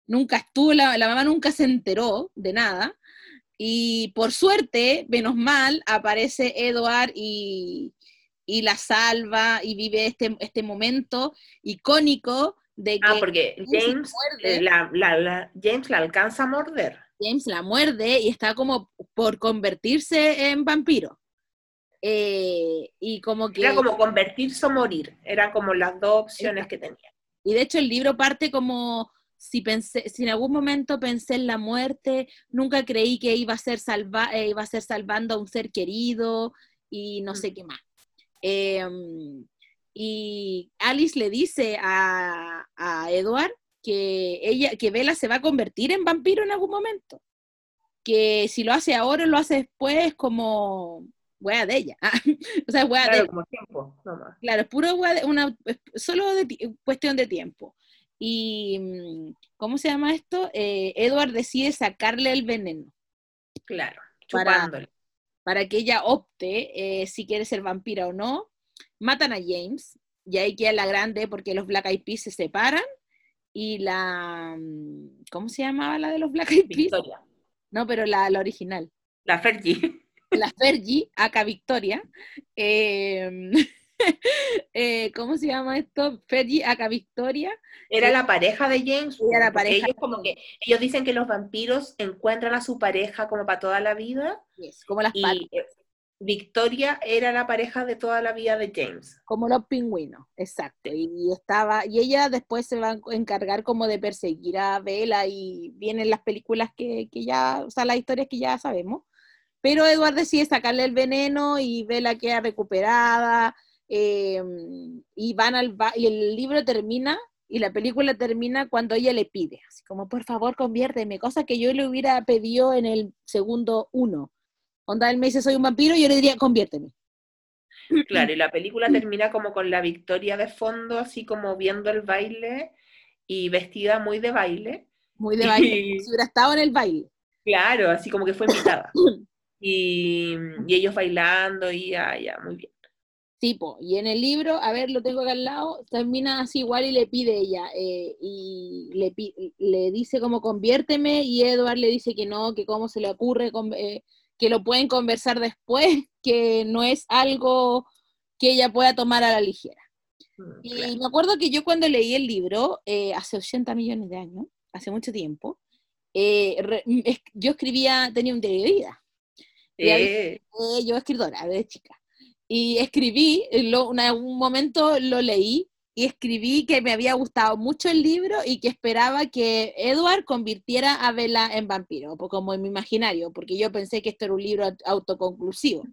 Speaker 1: nunca estuvo, la, la mamá nunca se enteró de nada. Y por suerte, menos mal, aparece Edward y, y la salva y vive este, este momento icónico de que
Speaker 3: Ah, porque
Speaker 1: James
Speaker 3: James,
Speaker 1: muerde.
Speaker 3: eh, la, la- la- James la alcanza a morder.
Speaker 1: James la muerde y está como por convertirse en vampiro. Eh, y como que,
Speaker 3: Era como convertirse o morir. Eran como las dos opciones que tenía.
Speaker 1: y de hecho el libro parte como si, pensé, si en algún momento pensé en la muerte, nunca creí que iba a ser, salva, eh, iba a ser salvando a un ser querido y no sé qué más. Em, y Alice le dice a, a Edward que ella, que Bella se va a convertir en vampiro en algún momento. Que si lo hace ahora o lo hace después, como wea de ella. o sea, wea
Speaker 3: Claro,
Speaker 1: de
Speaker 3: como tiempo, nomás.
Speaker 1: Claro, es puro wea de- una, solo de ti- cuestión de tiempo. Y, mm, ¿cómo se llama esto? Eh, Edward decide sacarle el veneno
Speaker 3: Claro,
Speaker 1: Para-
Speaker 3: chupándole.
Speaker 1: para que ella opte eh, si quiere ser vampira o no. Matan a James y ahí queda la grande porque los Black Eyed Peas se separan y la... mm, ¿Cómo se llamaba la de los Black Eyed Peas?
Speaker 3: Victoria.
Speaker 1: No, pero la, la original.
Speaker 3: La Fergie.
Speaker 1: la Fergie, acá Victoria. eh, eh, ¿Cómo se llama esto? Fergie, acá Victoria.
Speaker 3: Era la pareja de James.
Speaker 1: Era la pareja.
Speaker 3: Ellos, como que, ellos dicen que los vampiros encuentran a su pareja como para toda la vida.
Speaker 1: Yes, como las
Speaker 3: Y eh, Victoria era la pareja de toda la vida de James.
Speaker 1: como los pingüinos, exacto. Y, estaba, y ella después se va a encargar como de perseguir a Bella y vienen las películas que, que ya, o sea, las historias que ya sabemos. Pero Edward decide sacarle el veneno y Bella queda recuperada. eh, y van al y el libro termina y la película termina cuando ella le pide, así como por favor conviérteme, cosa que yo le hubiera pedido en el segundo uno. Onda, él me dice soy un vampiro y yo le diría conviérteme.
Speaker 3: Claro, y la película termina como con la Victoria de fondo, así como viendo el baile y vestida muy de baile.
Speaker 1: Muy de baile,
Speaker 3: Y-
Speaker 1: si hubiera estado en el baile.
Speaker 3: Claro, así como que fue invitada. Y, y ellos bailando y ya, ya, muy bien.
Speaker 1: Tipo, y en el libro, a ver, lo tengo acá al lado, termina así igual y le pide ella, eh, y le, le dice como conviérteme, y Edward le dice que no, que cómo se le ocurre, con- eh, que lo pueden conversar después, que no es algo que ella pueda tomar a la ligera.
Speaker 3: Mm,
Speaker 1: Y
Speaker 3: claro.
Speaker 1: me acuerdo que yo cuando leí el libro, eh, hace 80 millones de años, hace mucho tiempo, eh, re- es- yo escribía, tenía un diario de vida. y ahí-
Speaker 3: Eh,
Speaker 1: Eh, yo escritora de chica. Y escribí, en lo- en algún momento lo leí y escribí que me había gustado mucho el libro y que esperaba que Edward convirtiera a Bella en vampiro, como en mi imaginario, porque yo pensé que esto era un libro aut- autoconclusivo.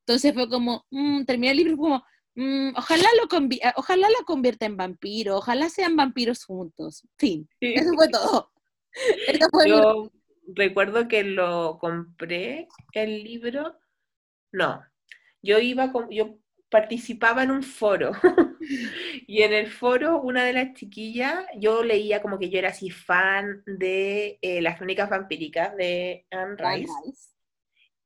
Speaker 1: Entonces fue como, mm, terminé el libro y fue como, mm, ojalá, lo eh, ojalá la convierta en vampiro, ojalá sean vampiros juntos. Fin, eso fue todo. Eso fue mi-
Speaker 3: Yo recuerdo que lo compré el libro. No, yo iba con, yo participaba en un foro y en el foro una de las chiquillas, yo leía como que yo era así fan de eh, las crónicas vampíricas de Anne Rice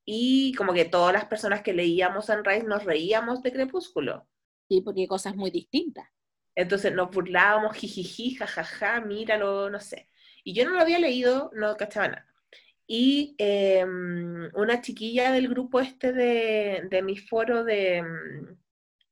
Speaker 3: y como que todas las personas que leíamos Anne Rice nos reíamos de Crepúsculo.
Speaker 1: Sí, porque hay cosas muy distintas.
Speaker 3: Entonces nos burlábamos, jijiji, jajaja, míralo, no sé. Y yo no lo había leído, no cachaba nada. Y eh, una chiquilla del grupo este de, de mi foro de,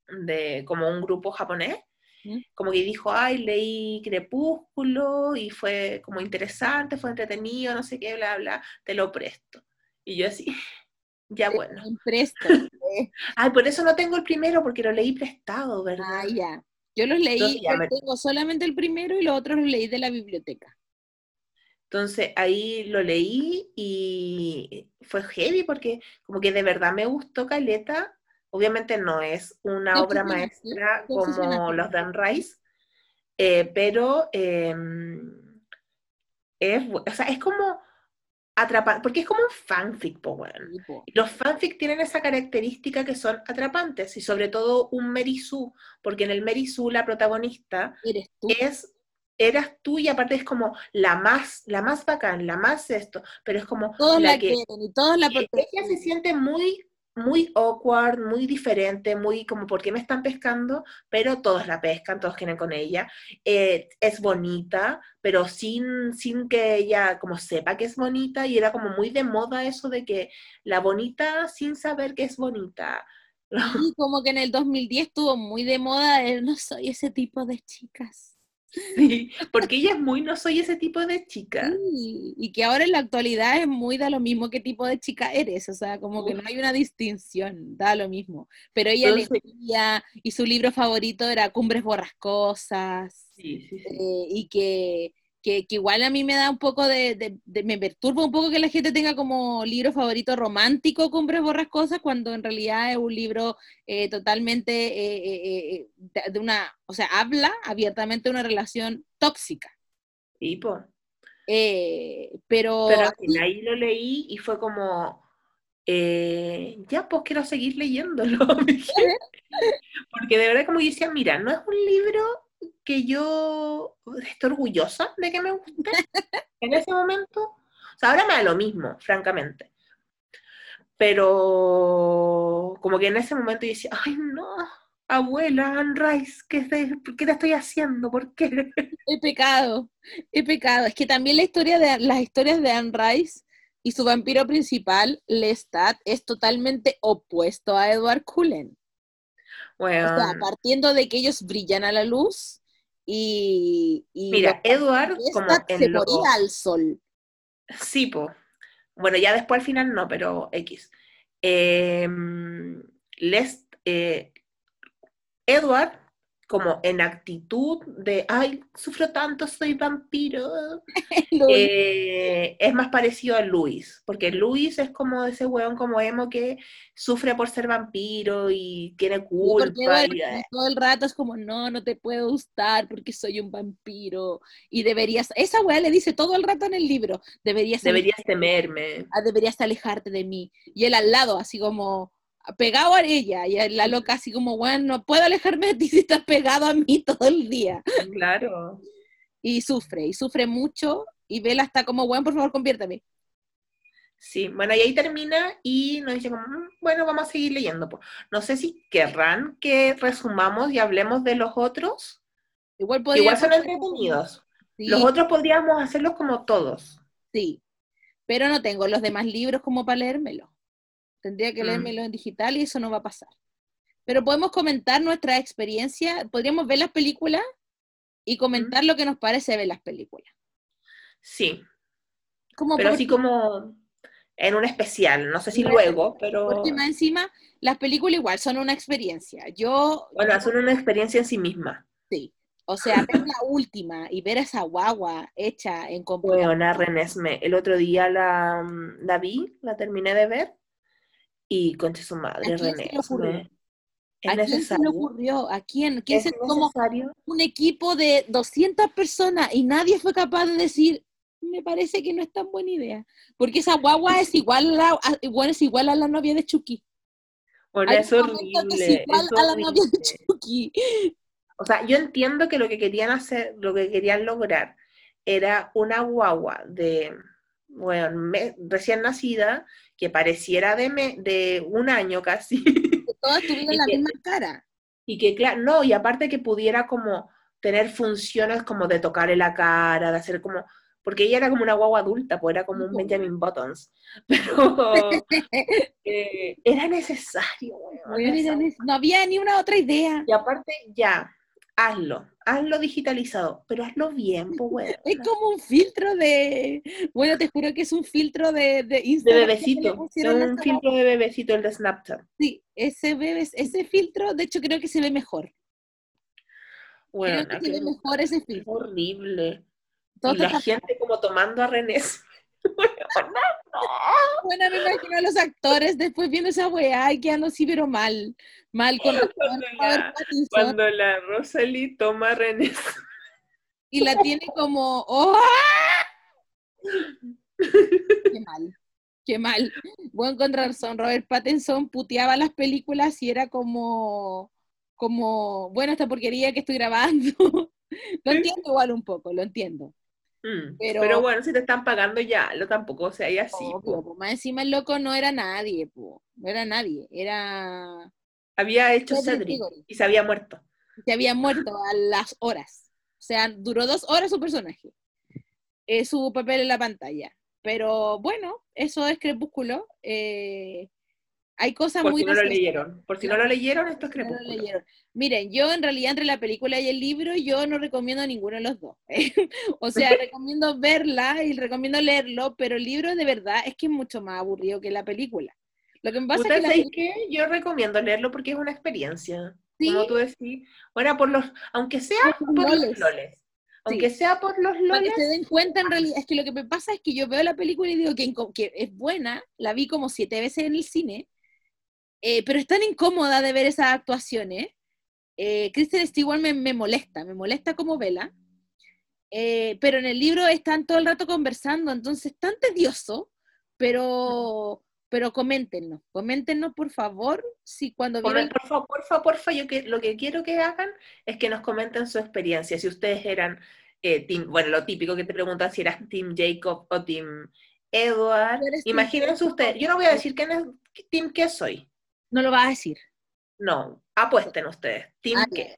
Speaker 3: de como un grupo japonés,
Speaker 1: ¿Mm?
Speaker 3: como que dijo, ay, leí Crepúsculo y fue como interesante, fue entretenido, no sé qué, bla, bla, te lo presto. Y yo así, ya bueno.
Speaker 1: En presto. eh.
Speaker 3: Ay, por eso no tengo el primero, porque lo leí prestado, ¿verdad?
Speaker 1: Ah, ya. Yo los leí,
Speaker 3: Entonces, ya
Speaker 1: yo tengo solamente el primero y los otros los leí de la biblioteca.
Speaker 3: Entonces ahí lo leí y fue heavy porque como que de verdad me gustó Caleta. Obviamente no es una
Speaker 1: ¿Qué
Speaker 3: obra maestra
Speaker 1: ¿Qué
Speaker 3: como los Dan Rice, eh, pero eh, es, o sea, es como atrapante, porque es como un fanfic, po, weón.
Speaker 1: Tipo,
Speaker 3: Los fanfic tienen esa característica que son atrapantes y sobre todo un Sue, porque en el Sue la protagonista es eras tú y aparte es como la más la más bacán, la más esto, pero es como
Speaker 1: Todos la,
Speaker 3: la que
Speaker 1: quieren y todos la
Speaker 3: y ella se
Speaker 1: protegen.
Speaker 3: siente muy muy awkward, muy diferente, muy como ¿por qué me están pescando? Pero todos la pescan, todos quieren con ella. Eh, es bonita, pero sin, sin que ella como sepa que es bonita y era como muy de moda eso de que la bonita sin saber que es bonita.
Speaker 1: Y como que en el 2010 estuvo muy de moda el no soy ese tipo de chicas.
Speaker 3: Sí, porque ella es muy no soy ese tipo de chica.
Speaker 1: Sí, y que ahora en la actualidad es muy da lo mismo qué tipo de chica eres, o sea, como que no hay una distinción, da lo mismo. Pero ella
Speaker 3: Entonces-
Speaker 1: leía y su libro favorito era Cumbres Borrascosas.
Speaker 3: Sí, sí, sí.
Speaker 1: eh, y que que, que igual a mí me da un poco de, de- de- me perturba un poco que la gente tenga como libro favorito romántico Cumbres Borrascosas cuando en realidad es un libro eh, totalmente eh, eh, eh, de, de una, o sea, habla abiertamente de una relación tóxica.
Speaker 3: Tipo.
Speaker 1: Eh, pero,
Speaker 3: Pero ahí lo leí y fue como, eh, ya pues quiero seguir leyéndolo. Porque de verdad como yo decía, mira, no es un libro que yo estoy orgullosa de que me guste en ese momento. O sea, ahora me da lo mismo, francamente. Pero como que en ese momento yo decía, ay no, abuela, Anne Rice, ¿qué, te- ¿qué te estoy haciendo? ¿Por qué?
Speaker 1: he pecado, he pecado. Es que también la historia de las historias de Anne Rice y su vampiro principal, Lestat, es totalmente opuesto a Edward Cullen. O sea,
Speaker 3: Bueno,
Speaker 1: partiendo de que ellos brillan a la luz y, y
Speaker 3: mira, Edward, como
Speaker 1: se moría al sol.
Speaker 3: Sí, po. Bueno, ya después al final no, pero X. Em, Les, eh, Edward, como en actitud de, ay, sufro tanto, soy vampiro, eh, es más parecido a Luis, porque Luis es como ese weón como emo que sufre por ser vampiro y tiene
Speaker 1: Sí, porque
Speaker 3: culpa. Eh,
Speaker 1: todo el rato es como, no, no te puedo gustar porque soy un vampiro y deberías, esa weá le dice todo el rato en el libro, deberías,
Speaker 3: deberías temerme.
Speaker 1: ah, deberías alejarte de mí. Y él al lado, así como pegado a ella, y la loca así como, bueno, no puedo alejarme de ti si estás pegado a mí todo el día.
Speaker 3: Claro.
Speaker 1: Y sufre, y sufre mucho, y Bella está como, bueno, por favor, conviértame.
Speaker 3: Sí, bueno, y ahí termina y nos dice como, "Mm, bueno, vamos a seguir leyendo. po". No sé si querrán que resumamos y hablemos de los otros.
Speaker 1: Igual
Speaker 3: Igual son entretenidos.
Speaker 1: Sí,
Speaker 3: Los otros podríamos hacerlos como todos.
Speaker 1: sí, pero no tengo los demás libros como para leérmelo. Tendría que
Speaker 3: Mm.
Speaker 1: leérmelo en digital y eso no va a pasar. Pero podemos comentar nuestra experiencia, podríamos ver las películas y comentar lo que nos parece ver las películas.
Speaker 3: Sí,
Speaker 1: Como
Speaker 3: pero
Speaker 1: por-
Speaker 3: así como en un especial. No sé si luego, pero
Speaker 1: porque más encima las películas igual son una experiencia. Yo,
Speaker 3: bueno, son una experiencia en sí misma.
Speaker 1: sí, o sea, ver la última y ver a esa guagua hecha en computadora.
Speaker 3: Bueno, Renesme, el otro día la, mm, la vi, la terminé de ver y conche su
Speaker 1: ¿A
Speaker 3: madre,
Speaker 1: ocurrió?
Speaker 3: Es
Speaker 1: ¿A quién se le ocurrió? ¿A quién? ¿Quién se
Speaker 3: necesario.
Speaker 1: un equipo de 200 personas y nadie fue capaz de decir, me parece que no es tan buena idea? Porque esa guagua es igual a la, bueno, es igual a la novia de Chucky.
Speaker 3: Bueno,
Speaker 1: Hay
Speaker 3: es
Speaker 1: que es
Speaker 3: horrible.
Speaker 1: igual
Speaker 3: es
Speaker 1: a la novia de
Speaker 3: horrible.
Speaker 1: Chucky.
Speaker 3: O sea, yo entiendo que lo que querían hacer, lo que querían lograr era una guagua de, bueno, me- recién nacida, que pareciera de, me- de un año casi,
Speaker 1: Que todas tuvieron
Speaker 3: Y
Speaker 1: la
Speaker 3: que-
Speaker 1: misma cara.
Speaker 3: y que, claro, no, y aparte que pudiera como tener funciones como de tocarle la cara, de hacer como, porque ella era como una guagua adulta, pues era como un Benjamin Buttons, pero eh, era necesario,
Speaker 1: Bueno, era- no había ni una otra idea.
Speaker 3: Y aparte, ya, hazlo, hazlo digitalizado, pero hazlo bien, pues, weón.
Speaker 1: Es como un filtro de. Bueno, te juro que es un filtro de, de
Speaker 3: De
Speaker 1: Instagram. le
Speaker 3: bebecito, es un filtro de bebecito el de Snapchat.
Speaker 1: Sí, ese, bebé, ese filtro, de hecho, creo que se ve mejor.
Speaker 3: Bueno,
Speaker 1: creo que se ve mejor ese filtro.
Speaker 3: horrible.
Speaker 1: Todos
Speaker 3: y la gente como tomando a René.
Speaker 1: Bueno, me imagino a los actores después viendo esa weá y quedando así, pero mal. Mal con
Speaker 3: Cuando la- Cuando la Rosalie toma René.
Speaker 1: y la tiene como. ¡Oh! Qué mal. Qué mal. Buen con razón. Robert Pattinson puteaba las películas y era como. Como, bueno, esta porquería que estoy grabando. Lo entiendo igual un poco, lo entiendo.
Speaker 3: Mm,
Speaker 1: Pero-
Speaker 3: Pero, bueno, si te están pagando ya, lo tampoco sea ahí así.
Speaker 1: Obvio,
Speaker 3: po.
Speaker 1: po. Más encima el loco no era nadie, po. no era nadie, era
Speaker 3: Había hecho
Speaker 1: Cedric
Speaker 3: y se había muerto.
Speaker 1: se había muerto a las horas. O sea, duró dos horas su personaje, eh, su papel en la pantalla. Pero bueno, eso es Crepúsculo. eh, hay cosas
Speaker 3: Por
Speaker 1: muy
Speaker 3: si no lo leyeron. Por si no lo leyeron, esto es
Speaker 1: No lo
Speaker 3: crepúsculo.
Speaker 1: leyeron. Miren, yo en realidad entre la película y el libro, yo no recomiendo a ninguno de los dos. o sea, recomiendo verla y recomiendo leerlo, pero el libro de verdad es que es mucho más aburrido que la película. Lo que me pasa es que
Speaker 3: ¿Ustedes
Speaker 1: la
Speaker 3: sabéis qué? Yo recomiendo leerlo porque es una experiencia.
Speaker 1: Sí.
Speaker 3: Como tú decís. Bueno, por los, aunque sea
Speaker 1: Por los loles.
Speaker 3: loles. Aunque sea por los
Speaker 1: Para que se den cuenta, en realidad, es que lo que me pasa es que yo veo la película y digo que, que es buena, la vi como siete veces en el cine, eh, pero es tan incómoda de ver esas actuaciones. Eh, Kristen Stewart me, me molesta, me molesta como vela, eh, pero en el libro están todo el rato conversando, entonces tan tedioso, pero, pero coméntenos, coméntenos por favor si cuando vieron
Speaker 3: Comen- Porfa, porfa, porfa, yo que, lo que quiero que hagan es que nos comenten su experiencia. Si ustedes eran, eh, team, bueno, lo típico que te preguntan si eras Team Jacob o Team Edward. Imagínense ustedes, yo no voy a decir quién es, Team qué soy.
Speaker 1: No lo vas a decir.
Speaker 3: No, apuesten ustedes. Team
Speaker 1: Ah,
Speaker 3: qué.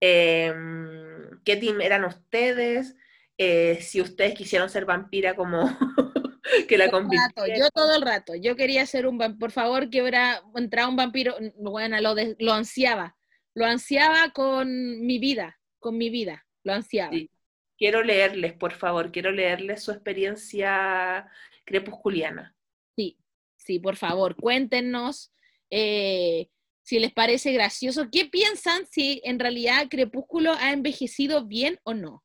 Speaker 3: Em, ¿Qué team eran ustedes? Eh, si ustedes quisieron ser vampira como que la convirtieron.
Speaker 1: yo todo el rato, yo quería ser un vampiro, por favor que hubiera entrado un vampiro, bueno, lo, de- lo ansiaba, lo ansiaba con mi vida, con mi vida, lo ansiaba.
Speaker 3: Sí. Quiero leerles, por favor, quiero leerles su experiencia crepusculiana.
Speaker 1: Sí, sí, por favor, cuéntenos eh, si les parece gracioso, ¿qué piensan si en realidad Crepúsculo ha envejecido bien o no?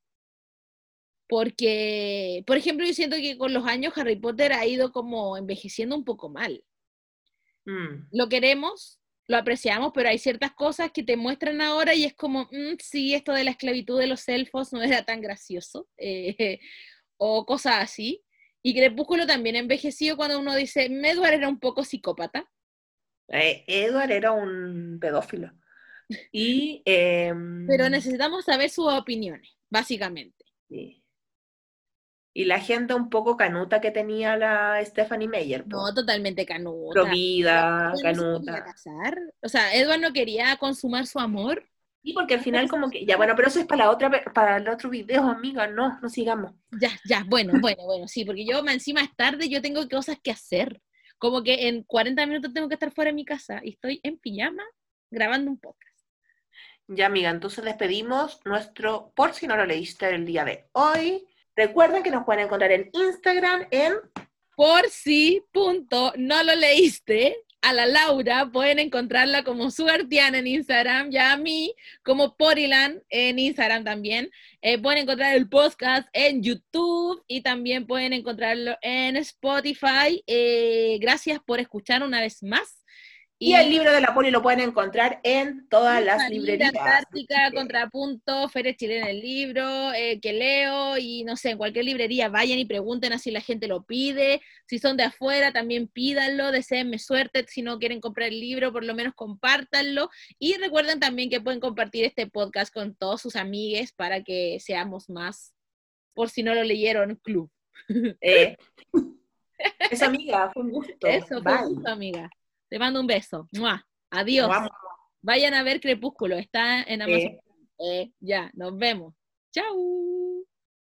Speaker 1: Porque, por ejemplo, yo siento que con los años Harry Potter ha ido como envejeciendo un poco mal.
Speaker 3: Mm.
Speaker 1: lo queremos, lo apreciamos, pero hay ciertas cosas que te muestran ahora y es como, mm, sí, esto de la esclavitud de los elfos no era tan gracioso, eh, o cosas así. Y Crepúsculo también envejeció cuando uno dice, Edward era un poco psicópata.
Speaker 3: Eh, Edward era un pedófilo. Y, em,
Speaker 1: Pero necesitamos saber sus opiniones, básicamente.
Speaker 3: sí. Y la gente un poco canuta que tenía la Stephanie Meyer.
Speaker 1: No, totalmente canuta.
Speaker 3: Provida,
Speaker 1: Edward no
Speaker 3: canuta.
Speaker 1: casar. O sea, Edward no quería consumar su amor.
Speaker 3: Y porque al final como que, ya bueno, pero eso es para la otra, para el otro video, amiga, no, no sigamos.
Speaker 1: Ya, ya, bueno, bueno, bueno, sí, porque yo encima es tarde, yo tengo cosas que hacer. Como que en 40 minutos tengo que estar fuera de mi casa y estoy en pijama grabando un podcast.
Speaker 3: Ya, amiga, entonces despedimos nuestro, por si no lo leíste el día de hoy. Recuerden que nos pueden encontrar en Instagram en
Speaker 1: Por si, punto, no lo leíste, a la Laura pueden encontrarla como Sugartiana en Instagram, ya a mí como Porilan en Instagram también. Eh, pueden encontrar el podcast en YouTube y también pueden encontrarlo en Spotify. Eh, gracias por escuchar una vez más.
Speaker 3: Y el libro de la poli lo pueden encontrar en todas las librerías. Que-
Speaker 1: Contrapunto, Feria Chilena el libro, eh, que leo, y no sé, en cualquier librería vayan y pregunten así la gente lo pide. Si son de afuera, también pídanlo, deseenme suerte. Si no quieren comprar el libro, por lo menos compártanlo. Y recuerden también que pueden compartir este podcast con todos sus amigues para que seamos más, por si no lo leyeron, club.
Speaker 3: Eh, esa amiga, fue un gusto.
Speaker 1: Eso, fue
Speaker 3: Bye.
Speaker 1: un gusto, amiga. Te mando un beso. ¡Mua! Adiós.
Speaker 3: Vamos.
Speaker 1: Vayan a ver Crepúsculo, está en Amazon. Eh, ya, nos vemos. Chau.